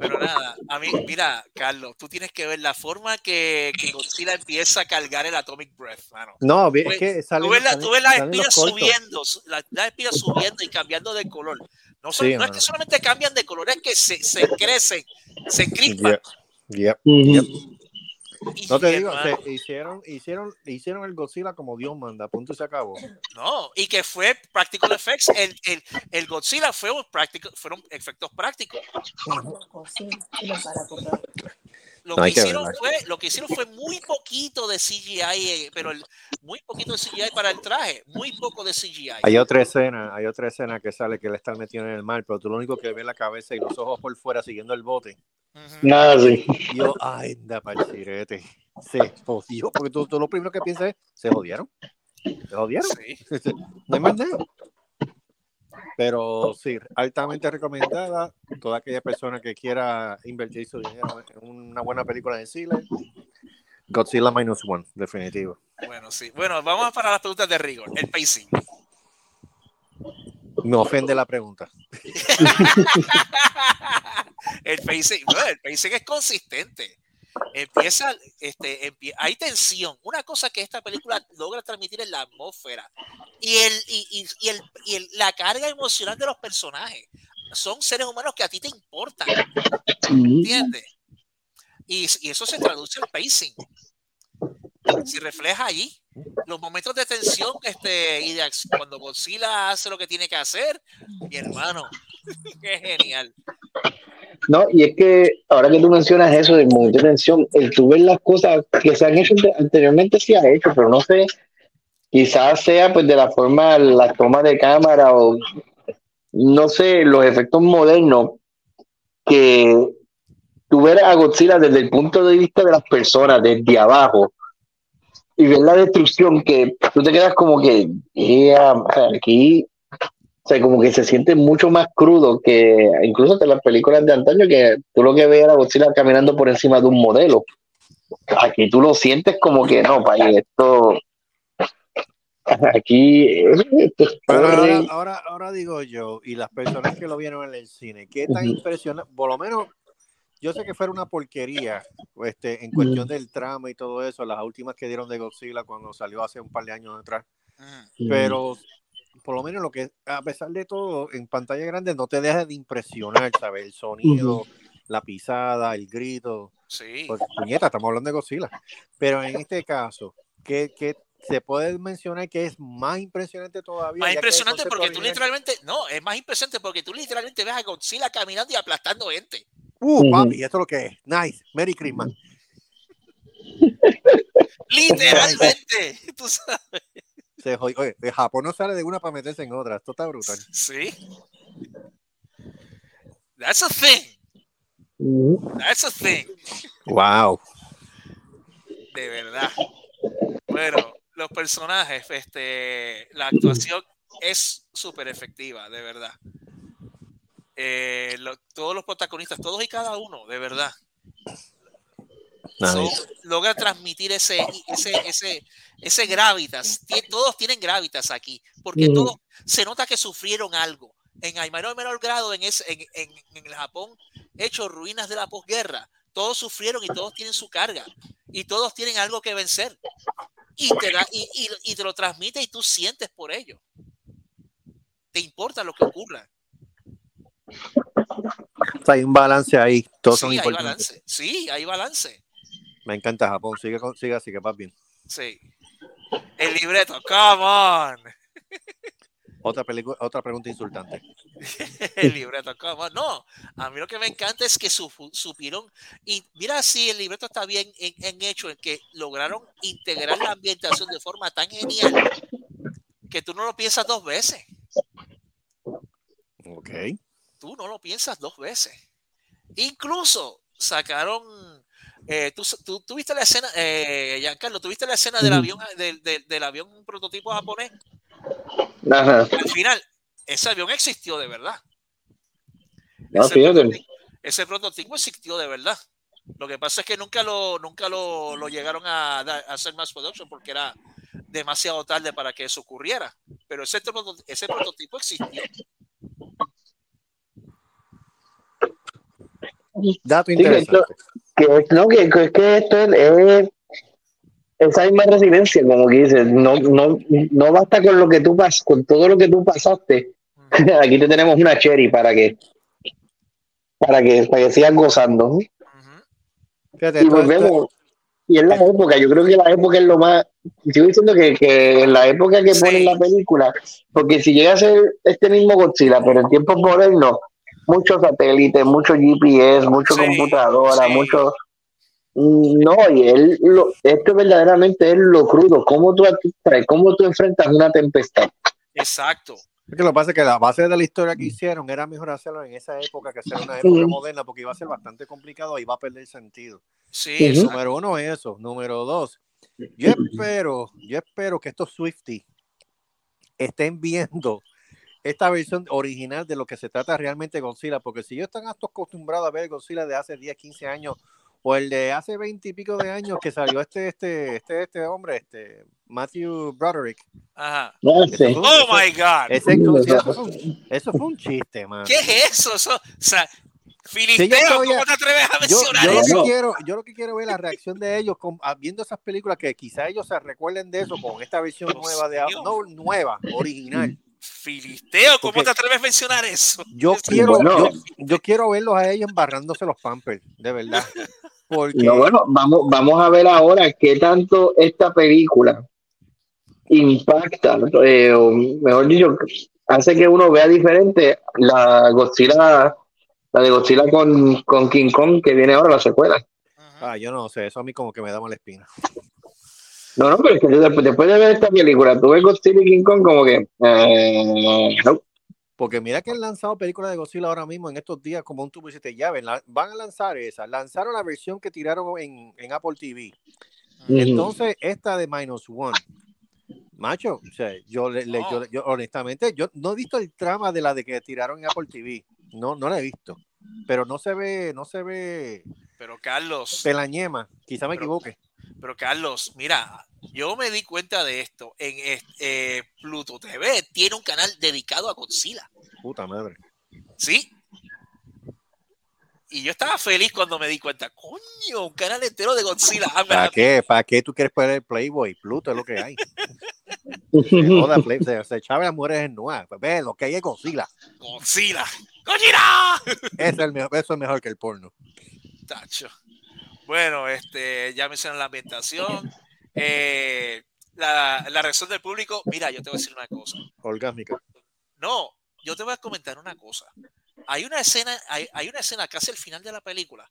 Pero nada, a mí, mira, Carlos, tú tienes que ver la forma que, que Godzilla empieza a cargar el Atomic Breath, mano. No, es ves- que salen, Tú ves, la- tú ves las espinas subiendo, su- las, las espinas subiendo y cambiando de color. No, son- Sí, no es que solamente cambian de color, es que se, se crecen, se encrispan. Yep, yep. No te digo, hermano, se hicieron, hicieron, hicieron el Godzilla como Dios manda, punto y se acabó. no, y que fue Practical Effects. El, el, el Godzilla fue un práctico, fueron efectos prácticos. Lo No, que, hicieron fue, lo que hicieron fue muy poquito de CGI, eh, pero el- muy poquito de CGI para el traje, muy poco de CGI. Hay otra escena, hay otra escena que sale que él está metido en el mar, pero tú lo único que ves es la cabeza y los ojos por fuera siguiendo el bote. Nada así. Y yo, ay, anda para el sirete. Se jodió, porque tú, tú lo primero que piensas es, ¿se jodieron? ¿Se jodieron? Sí. No hay más nada. Pero sí, altamente recomendada. Toda aquella persona que quiera invertir su dinero en una buena película de cine, Godzilla Minus One, definitivo. Bueno, sí. Bueno, vamos para las preguntas de rigor. El pacing. Me ofende la pregunta. el pacing, no, el pacing es consistente. Empieza, este, empie- hay tensión. Una cosa que esta película logra transmitir es la atmósfera y, el, y, y- y el, y el- la carga emocional de los personajes. Son seres humanos que a ti te importan, ¿entiendes? Y, y eso se traduce en pacing. Se refleja allí. Los momentos de tensión este, y cuando Godzilla hace lo que tiene que hacer, mi hermano, qué genial. No, y es que ahora que tú mencionas eso del momento de tensión, el tú ver las cosas que se han hecho ante- anteriormente sí ha hecho, pero no sé, quizás sea pues de la forma, la toma de cámara o no sé, los efectos modernos que tú ver a Godzilla desde el punto de vista de las personas, desde abajo, y ver la destrucción que tú te quedas como que, "Yeah, sea, aquí o sea, como que se siente mucho más crudo que incluso de las películas de antaño, que tú lo que ves era Godzilla caminando por encima de un modelo. Aquí tú lo sientes como que no, país, esto, Aquí ahora, corren- ahora, ahora digo yo, y las personas que lo vieron en el cine, ¿qué tan impresionante? Por lo menos, yo sé que fuera una porquería este, en cuestión del trama y todo eso, las últimas que dieron de Godzilla cuando salió hace un par de años atrás, Mm. pero por lo menos lo que, a pesar de todo, en pantalla grande no te deja de impresionar, ¿sabes? El sonido, la pisada, el grito. Sí. Pues, puñeta, estamos hablando de Godzilla. Pero en este caso, ¿qué, qué se puede mencionar que es más impresionante todavía? Más impresionante porque tú literalmente, no, es más impresionante porque tú literalmente ves a Godzilla caminando y aplastando gente. Uh, Ujú. papi, esto es lo que es. Nice. Merry Christmas. Literalmente. Tú sabes. Se jod- Oye, de Japón no sale de una para meterse en otra. Esto está brutal. Sí. That's a thing. That's a thing. Wow. De verdad. Bueno, los personajes, este, la actuación es súper efectiva, de verdad. Eh, lo- todos los protagonistas, todos y cada uno, de verdad. son- logra transmitir ese, ese, ese, ese gravitas. Tie- Todos tienen gravitas aquí, porque Ujú. todos se nota que sufrieron algo. En el menor, menor grado, en, ese, en, en, en el Japón, hecho ruinas de la posguerra, todos sufrieron y todos tienen su carga. Y todos tienen algo que vencer. Y te, da- y, y- y te lo transmite y tú sientes por ello. Te importa lo que ocurra. Hay un balance ahí. Todos son Sí, hay importantes. balance. Sí, hay balance. Me encanta Japón. Sigue, sigue así que vas bien. Sí. El libreto, come on. Otra, película, otra pregunta insultante. El libreto, come on. No, a mí lo que me encanta es que su- supieron. Y mira si el libreto está bien en, en hecho, en que lograron integrar la ambientación de forma tan genial que tú no lo piensas dos veces. Ok. Tú no lo piensas dos veces. Incluso sacaron. eh, ¿tú, tú, tú viste la escena, eh, Giancarlo, ¿tuviste la escena del avión, del, del- del avión prototipo japonés? Ajá. Al final, ese avión existió de verdad. No, ese, fíjate. prototipo, ese prototipo existió de verdad. Lo que pasa es que nunca lo, nunca lo, lo llegaron a, hacer más production porque era demasiado tarde para que eso ocurriera. Pero ese, ese prototipo existió. Dato que interesante. que no que, es que esto es, es esa misma resiliencia como que dices no no no basta con lo que tú pasas con todo lo que tú pasaste aquí te tenemos una cherry para que para que para que sigas gozando. Fíjate, y esto- volvemos y en la época yo creo que la época es lo más sigo diciendo que, que en la época que Sí. ponen la película porque si llega a ser este mismo Godzilla pero en tiempos modernos muchos satélites mucho GPS mucho Sí, computadora sí. mucho no, y él, lo, esto verdaderamente es lo crudo. ¿Cómo tú, cómo tú enfrentas una tempestad? Exacto. Es que lo que pasa es que la base de la historia que hicieron era mejor hacerlo en esa época que hacer una época moderna porque iba a ser bastante complicado y va a perder sentido. Sí, Ujú. exacto. Número uno, eso. Número dos, yo espero, yo espero que estos Swifties estén viendo esta versión original de lo que se trata realmente Godzilla, porque si ellos están acostumbrados a ver Godzilla de hace 10, 15 años o el de hace 20 y pico de años que salió este, este, este, este hombre, este Matthew Broderick. Ajá. No sé. Oh eso- my God. ese- eso, fue un, eso fue un chiste, man. ¿Qué es eso? Eso- o sea, Filisteo, todavía- ¿cómo te atreves a Yo, mencionar yo lo eso? que quiero, yo lo que quiero ver la reacción de ellos con, ah, viendo esas películas que quizá ellos se recuerden de eso con esta versión Dios nueva de no nueva, original. Filisteo, ¿cómo te atreves a mencionar eso? Yo quiero, Bueno. yo, yo quiero verlos a ellos embarrándose los pampers, de verdad. Porque No, bueno, vamos, vamos a ver ahora qué tanto esta película impacta, eh, o mejor dicho, hace que uno vea diferente la Godzilla, la de Godzilla con, con King Kong que viene ahora, la secuela. Ah, yo no sé, eso a mí como que me da mala espina. No, no, pero es que después, después de ver esta película, tú ves Godzilla y King Kong como que... eh, no. Porque mira que han lanzado películas de Godzilla ahora mismo en estos días, como un tubo y siete llaves. la- van a lanzar esa. Lanzaron la versión que tiraron en, en Apple TV. Entonces, esta de Minus One, macho, o sea, yo, le- le- yo, yo, honestamente, yo no he visto el trama de la de que tiraron en Apple TV. No, no la he visto. Pero no se ve, no se ve Pero Carlos, pelañema. Quizá me Pero- equivoque. pero Carlos, mira, yo me di cuenta de esto. En eh, Pluto TV tiene un canal dedicado a Godzilla. Puta madre. ¿Sí? Y yo estaba feliz cuando me di cuenta, coño, un canal entero de Godzilla. Ah, me- ¿Para qué? ¿Para qué tú quieres poner Playboy? Pluto es lo que hay. Se Play- se, se echaba las mujeres en Noir. Pues ve, lo que hay es Godzilla. Godzilla. ¡Godzilla! Es el mejor- eso es mejor que el porno. Tacho. Bueno, este, ya mencioné la ambientación. Eh, la, la reacción del público. Mira, yo te voy a decir una cosa. Orgásmica. No, yo te voy a comentar una cosa. Hay una escena, hay, hay una escena casi al final de la película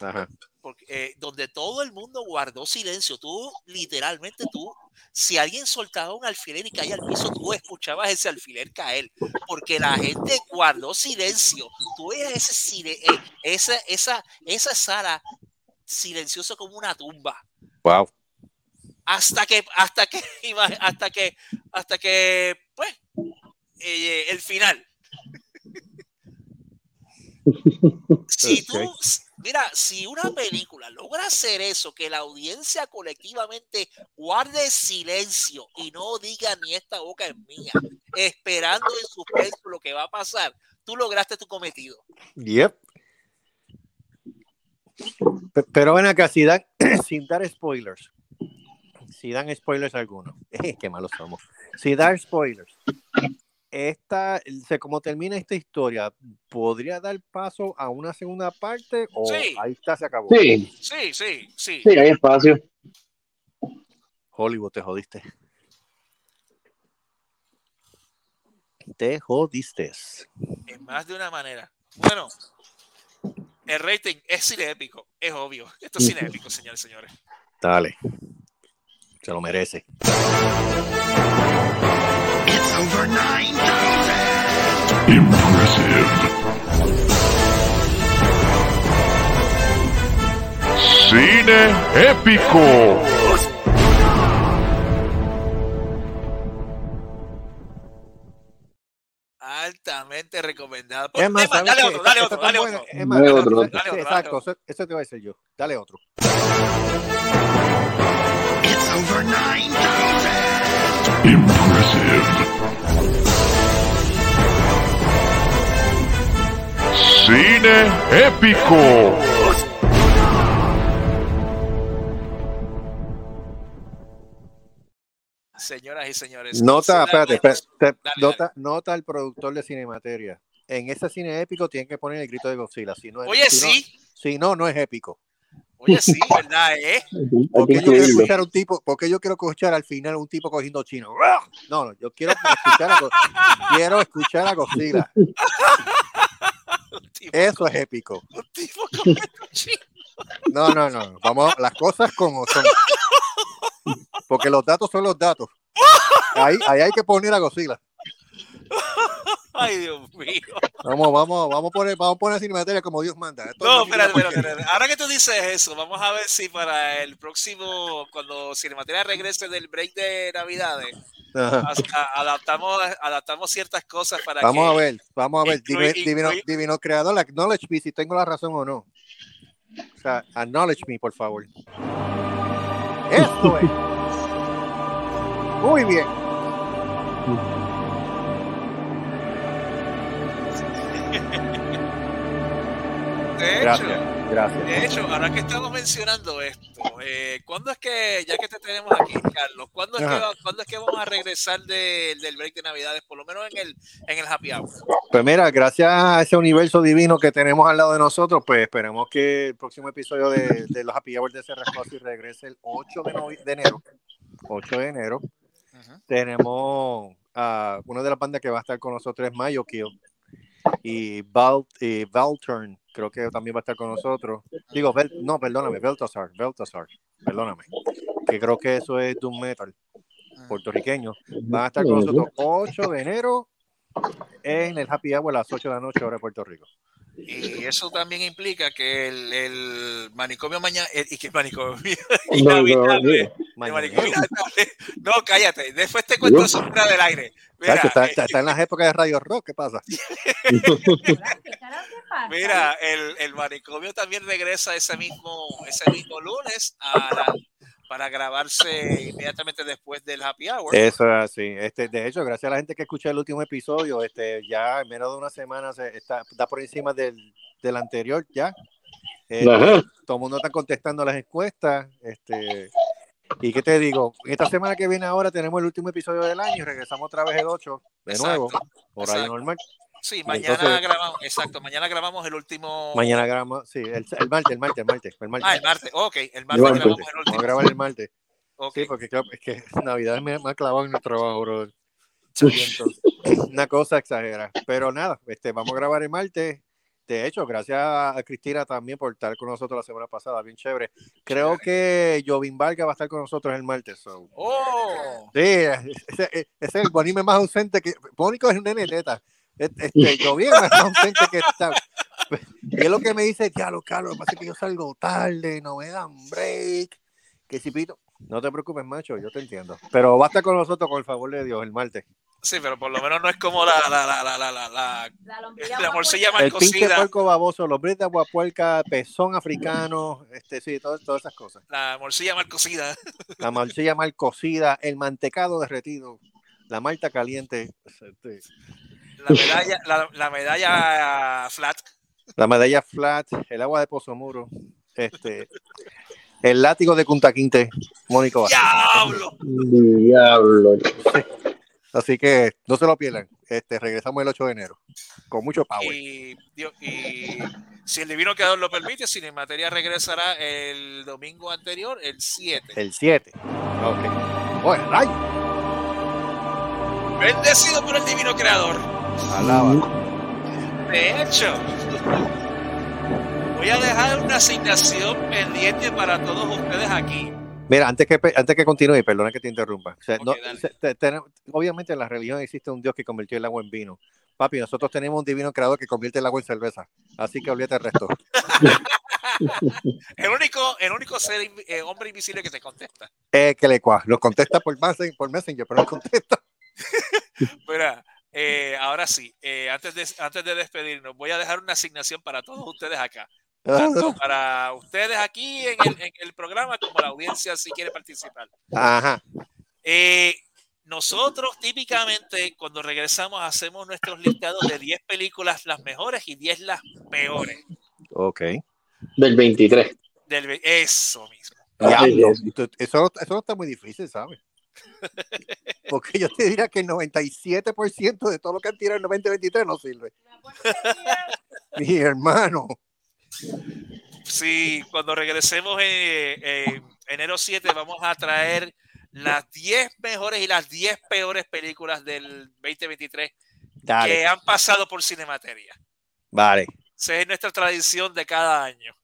Ajá. porque, eh, donde todo el mundo guardó silencio. Tú, literalmente, tú, si alguien soltaba un alfiler y caía al piso, tú escuchabas ese alfiler caer, porque la gente guardó silencio. Tú veías ese, sile- eh, esa, esa, esa sala silenciosa como una tumba. Wow. Hasta que, hasta que, hasta que, hasta que, pues, eh, el final. Si tú, mira, si una película logra hacer eso, que la audiencia colectivamente guarde silencio y no diga ni esta boca es mía, esperando en suspenso lo que va a pasar, tú lograste tu cometido. Yep. Pe- Pero ven acá, sin dar spoilers, si dan spoilers algunos, qué malos somos. Si dan spoilers, esta, se, como termina esta historia, ¿podría dar paso a una segunda parte o Sí. ahí está, se acabó? Sí, Sí, sí, sí. sí, hay espacio. Hollywood, te jodiste. Te jodiste. En más de una manera. Bueno, el rating es cine épico, es obvio. Esto es cine épico, señores y señores. Dale. Se lo merece. Cine épico. Altamente recomendado. Es Ponte más, más, ¿sabes dale otro, dale otro, dale otro. Dale otro, dale otro, Exacto, eso te voy a decir yo. Dale otro. Cine épico. Señoras y señores. Nota, espérate, espérate, dale, nota, nota al productor de Cinemateria. En ese cine épico tienen que poner el grito de Godzilla. Si no, es- Oye, si no- sí. si no, no es épico. Oye, sí, ¿verdad? Eh? Porque que yo quiero escuchar a un tipo, porque yo quiero escuchar al final un tipo cogiendo chino. No, no, yo quiero escuchar a, quiero escuchar a Godzilla. Eso es épico. un tipo comiendo chino. No, no, no. Vamos, las cosas como son. Porque los datos son los datos. Ahí, ahí hay que poner a Godzilla. Ay, Dios mío. Vamos, vamos, vamos a poner, vamos a poner Cinemateria como Dios manda. Esto No, es espérate, espérate, espérate. Ahora que tú dices eso, vamos a ver si para el próximo, cuando Cinemateria regrese del break de Navidades, adaptamos, adaptamos ciertas cosas para Vamos que... a ver, vamos a ver. divino, divino creador, acknowledge me si tengo la razón o no. O sea, acknowledge me, por favor. Esto es. Muy bien. De hecho, Gracias, gracias. De hecho, ahora que estamos mencionando esto, eh, ¿cuándo es que, ya que te tenemos aquí, Carlos, ¿cuándo es, que, ¿cuándo es que vamos a regresar de- del break de Navidades, por lo menos en el, en el happy hour? Pues mira, gracias a ese universo divino que tenemos al lado de nosotros, pues esperemos que el próximo episodio de, de los Happy Hours de y regrese el 8 de, enero. 8 de enero. Tenemos a una de las bandas que va a estar con nosotros es Mayo Kill y Val, y Valturn, creo que también va a estar con nosotros. Digo, no, perdóname, Beltasar, Beltasar, perdóname, que creo que eso es Doom Metal puertorriqueño. Van a estar con nosotros 8 de enero en el Happy Hour a las 8 de la noche, hora de Puerto Rico. Y eso también implica que el, el manicomio mañana, y que el manicomio No, no, Inhabitable, manicomio no, cállate, después te cuento eso fuera del aire. Mira, Chacho, está, eh, está- está en las épocas de Radio Rock, ¿qué pasa? Mira, el, el manicomio también regresa ese mismo, ese mismo lunes a, la- para grabarse inmediatamente después del happy hour. Eso es así. Este, de hecho, gracias a la gente que escuchó el último episodio, este, ya en menos de una semana se está, está por encima del, del anterior ya. Ajá. todo el mundo está contestando las encuestas. Este, y qué te digo, esta semana que viene ahora tenemos el último episodio del año y regresamos otra vez el 8 de Exacto, nuevo, horario normal. Sí, mañana Entonces- grabamos, exacto, mañana grabamos el último. Mañana grabamos, sí, el, el martes, el martes, el martes, el martes. Ah, el martes, ok, el martes grabamos el Vamos a último. grabar el martes. Ok, Sí, porque claro, es que Navidad me, me ha clavado en el trabajo, bro. sí. Una cosa exagera. Pero nada, este, vamos a grabar el martes. De hecho, gracias a Cristina también por estar con nosotros la semana pasada, bien chévere. Creo que Jovin Vargas va a estar con nosotros el martes. so. Oh, Sí, ese, ese es el Bonime más ausente que. Mónico es un nene neta. Este, es más ausente que está. Y es lo que me dice, diablo, Carlos, lo que pasa es que yo salgo tarde, no me dan break. Que si pito. No te preocupes, macho, yo te entiendo. Pero va a estar con nosotros, con el favor de Dios, el martes. sí, pero por lo menos no es como la, la, la, la, la, la, la- La morcilla mal El pinche cocida, puerco baboso, los bris de aguapuerca, pezón africano, este, sí, todo- todas esas cosas. la morcilla mal cocida. La morcilla mal cocida, el mantecado derretido, la malta caliente, este, La medalla, la, la medalla flat. la medalla flat, el agua de Pozomuro, este, el látigo de Punta Quinte, Mónico Vázquez. ¡Diablo! Diablo. Así que no se lo pierdan. Este, regresamos el 8 de enero con mucho power. Y, Dios- y si el divino creador lo permite, Cinemateria regresará el domingo anterior, el 7. El 7. Ok. Oye, rayo. Bendecido por el divino creador. Alaba. De hecho, voy a dejar una asignación pendiente para todos ustedes aquí. Mira, antes que, antes que continúe, perdona que te interrumpa. O sea, no- te- obviamente en la religión existe un Dios que convirtió el agua en vino. Papi, nosotros tenemos un divino creador que convierte el agua en cerveza. Así que olvídate el resto. El único, el único ser eh, hombre invisible que te contesta. Eh, que le cua. Lo contesta por, Messen- por Messenger, pero no contesta. Mira, eh, ahora sí, eh, antes, de, antes de despedirnos, voy a dejar una asignación para todos ustedes acá. Tanto para ustedes aquí en el, en el programa como la audiencia si quiere participar. Ajá. Eh, nosotros típicamente cuando regresamos hacemos nuestros listados de 10 películas las mejores y 10 las peores. Ok. Del 23. Del, ve- eso mismo. Eso, no- eso no está muy difícil, ¿sabes? Porque yo te diría que el 97% de todo lo que han tirado en 2023 no sirve. Mi hermano. Sí, cuando regresemos en, en enero 7 vamos a traer las 10 mejores y las 10 peores películas del 2023 Dale. que han pasado por Cinemateria. Vale. Esa es nuestra tradición de cada año.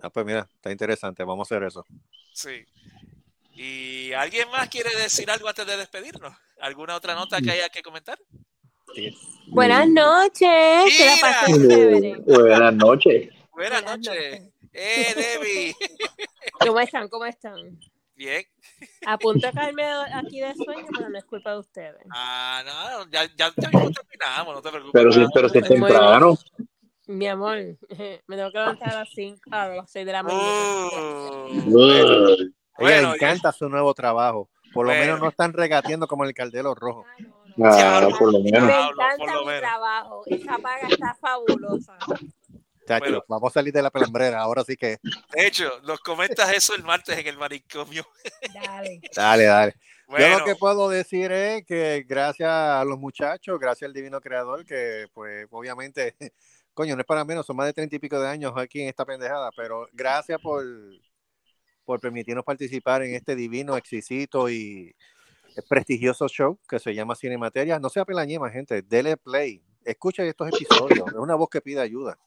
Ah, pues mira, está interesante. Vamos a hacer eso. Sí. ¿Y alguien más quiere decir algo antes de despedirnos? ¿Alguna otra nota que haya que comentar? Buenas noches. Que la. Buenas noches. Buenas Buenas noches. noches. Eh, Debbie. ¿Cómo están? ¿Cómo están? Bien. A punto de caerme aquí de sueño, pero no es culpa de ustedes. Ah, no, ya, ya, ya mismo terminamos, no te preocupes. Pero sí, pero sí es temprano. Mi amor, me tengo que levantar a las 5, a las 6 de la mañana. A ella Bueno, le encanta su nuevo trabajo. Por lo Bueno. menos no están regateando como el Caldero Rojo. Ah, por lo Me menos. Por encanta mi menos. trabajo. Esa paga está fabulosa. Chacho, Bueno. vamos a salir de la pelambrera. Ahora sí que. De hecho, nos comentas eso el martes en el manicomio. Dale. Dale, dale. Bueno, Yo lo que puedo decir es que gracias a los muchachos, gracias al Divino Creador, que pues obviamente, coño, no es para menos, son más de treinta y pico de años aquí en esta pendejada, pero gracias por, por permitirnos participar en este divino, exquisito y prestigioso show que se llama Cinemateria. No sea pelañema, gente, dele play, escuchen estos episodios, es una voz que pide ayuda.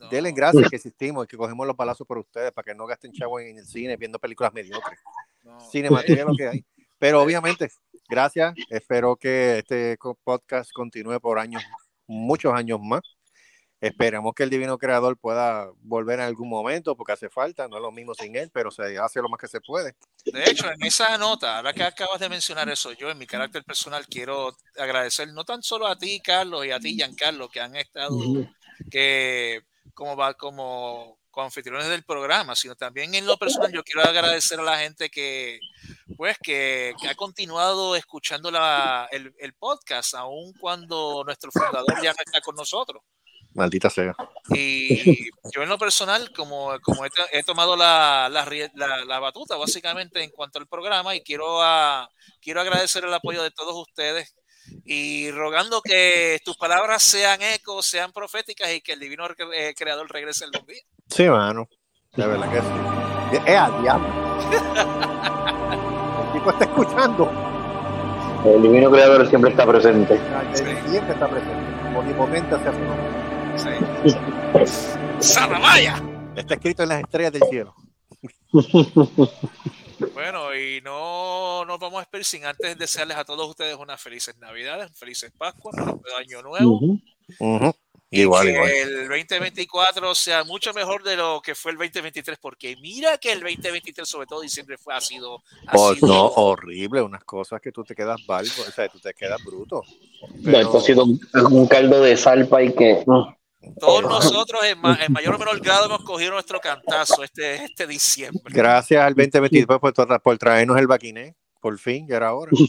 no, Denle gracias que existimos y que cogemos los balazos por ustedes para que no gasten chavo en el cine viendo películas mediocres. no. Cinemateria es lo que hay. Pero obviamente, gracias. Espero que este podcast continúe por años, muchos años más. Esperemos que el Divino Creador pueda volver en algún momento, porque hace falta, no es lo mismo sin él, pero se hace lo más que se puede. De hecho, en esa nota, ahora que acabas de mencionar eso, yo en mi carácter personal quiero agradecer no tan solo a ti, Carlos, y a ti, Giancarlo, que han estado, que como va, como anfitriones del programa, sino también en lo personal yo quiero agradecer a la gente que, pues, que, que ha continuado escuchando la, el, el podcast, aun cuando nuestro fundador ya no está con nosotros. Maldita sea. Y yo en lo personal, como, como he, to- he tomado la, la, la- la batuta básicamente en cuanto al programa y quiero, a, quiero agradecer el apoyo de todos ustedes y rogando que tus palabras sean ecos, sean proféticas y que el divino cre- eh, creador regrese algún día. Sí, mano. De verdad que sí. Es al diablo. El tipo está escuchando. El divino creador siempre está presente. Siempre está presente. Omnipotente hacia su nombre. Sí. ¡Saramaya! Está escrito en las estrellas del cielo. Bueno, y no nos vamos a despedir sin antes desearles a todos ustedes unas felices Navidades, felices Pascuas, Año Nuevo. Ujú. Y Igual, que igual. el 2024 sea mucho mejor de lo que fue el 2023, porque mira que el 2023, sobre todo diciembre, fue, ha sido. ha Oh, sido- no, horrible, unas cosas que tú te quedas barbo, o sea, tú te quedas bruto. Ya, Esto ha sido un, caldo de salpa y que. mm, Todos nosotros, en, ma- en mayor o menor grado, hemos cogido nuestro cantazo este, este diciembre. Gracias al 2022 por, tra- por traernos el baquiné, por fin, ya era hora.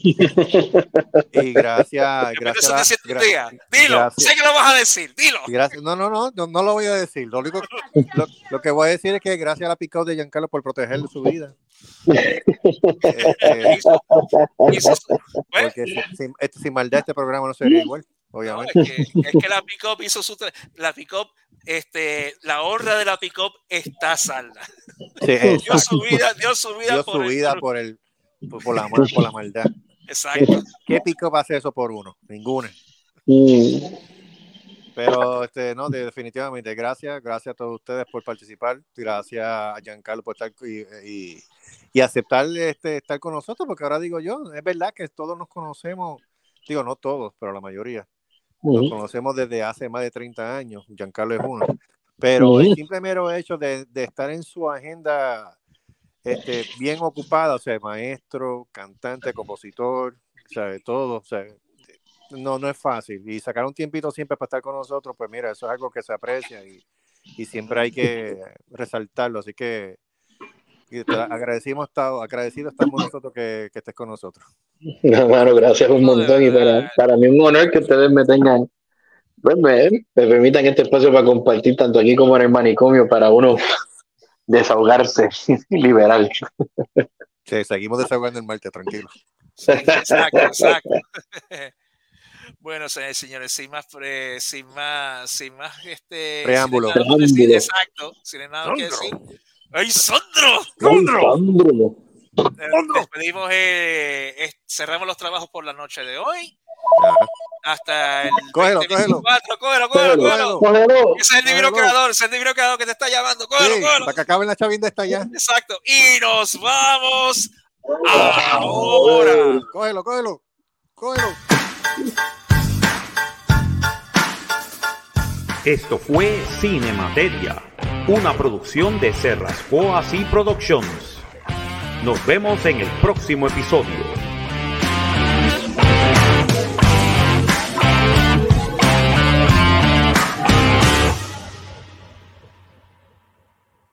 Y gracias, gracias, a- 17 gra- días. Dilo, gracias. sé que lo vas a decir, dilo. gracias- no, no, no, no, no lo voy a decir. Lo único, lo, lo que voy a decir es que gracias a la picot de Giancarlo por protegerle su vida. Este, Hizo su- bueno, porque sin, sin- este- sin maldad este programa no sería igual, no, obviamente. es, que, es que la pick-up hizo su. La pick-up, este, la honra de la pick-up está salda. Sí, Dio su vida, dio su vida Dio por su el- vida por el por, por la, mal- por la maldad. Exacto. ¿Qué pico va a hacer eso por uno? Ninguna. mm, Pero este, no, de- definitivamente, gracias, gracias a todos ustedes por participar, gracias a Giancarlo por estar y, y, y aceptar este, estar con nosotros, porque ahora digo yo, es verdad que todos nos conocemos, digo no todos, pero la mayoría, nos mm, conocemos desde hace más de 30 años, Giancarlo es uno, pero el simple mero hecho de, de estar en su agenda este, bien ocupada, o sea, maestro, cantante, compositor, o sea, de todo, o sea, no, no es fácil. Y sacar un tiempito siempre para estar con nosotros, pues mira, eso es algo que se aprecia y, y siempre hay que resaltarlo. Así que y te agradecimos, estado, agradecidos estamos nosotros que, que estés con nosotros. no, mano, gracias un montón. Y para, para mí es un honor que ustedes me tengan. Pues me, me permitan este espacio para compartir tanto aquí como en el manicomio para uno desahogarse. Sí, seguimos desahogando el martes, tranquilo. Sí, exacto, exacto. Bueno, se- señores, sin más, pre- sin más, sin más, este, Preámbulo. sin nada que decir, Preámbulo. exacto, sin nada que decir. ¡Ay, Sandro! ¡Ay, Sandro! Eh, Despedimos, eh, es- cerramos los trabajos por la noche de hoy. Ajá. Hasta el Cógelo, 2024. Cógelo, cógelo, Cógelo, cógelo. cógelo. Ese es el divino Cógelo. creador, ese es el divino creador que te está llamando. Cógelo, Sí, cógelo. para que acabe la chavinda está ya. Exacto. Y nos vamos ahora. Cógelo, cógelo, cógelo. Esto fue Cinemateria, una producción de Serrascoa y Productions. Nos vemos en el próximo episodio.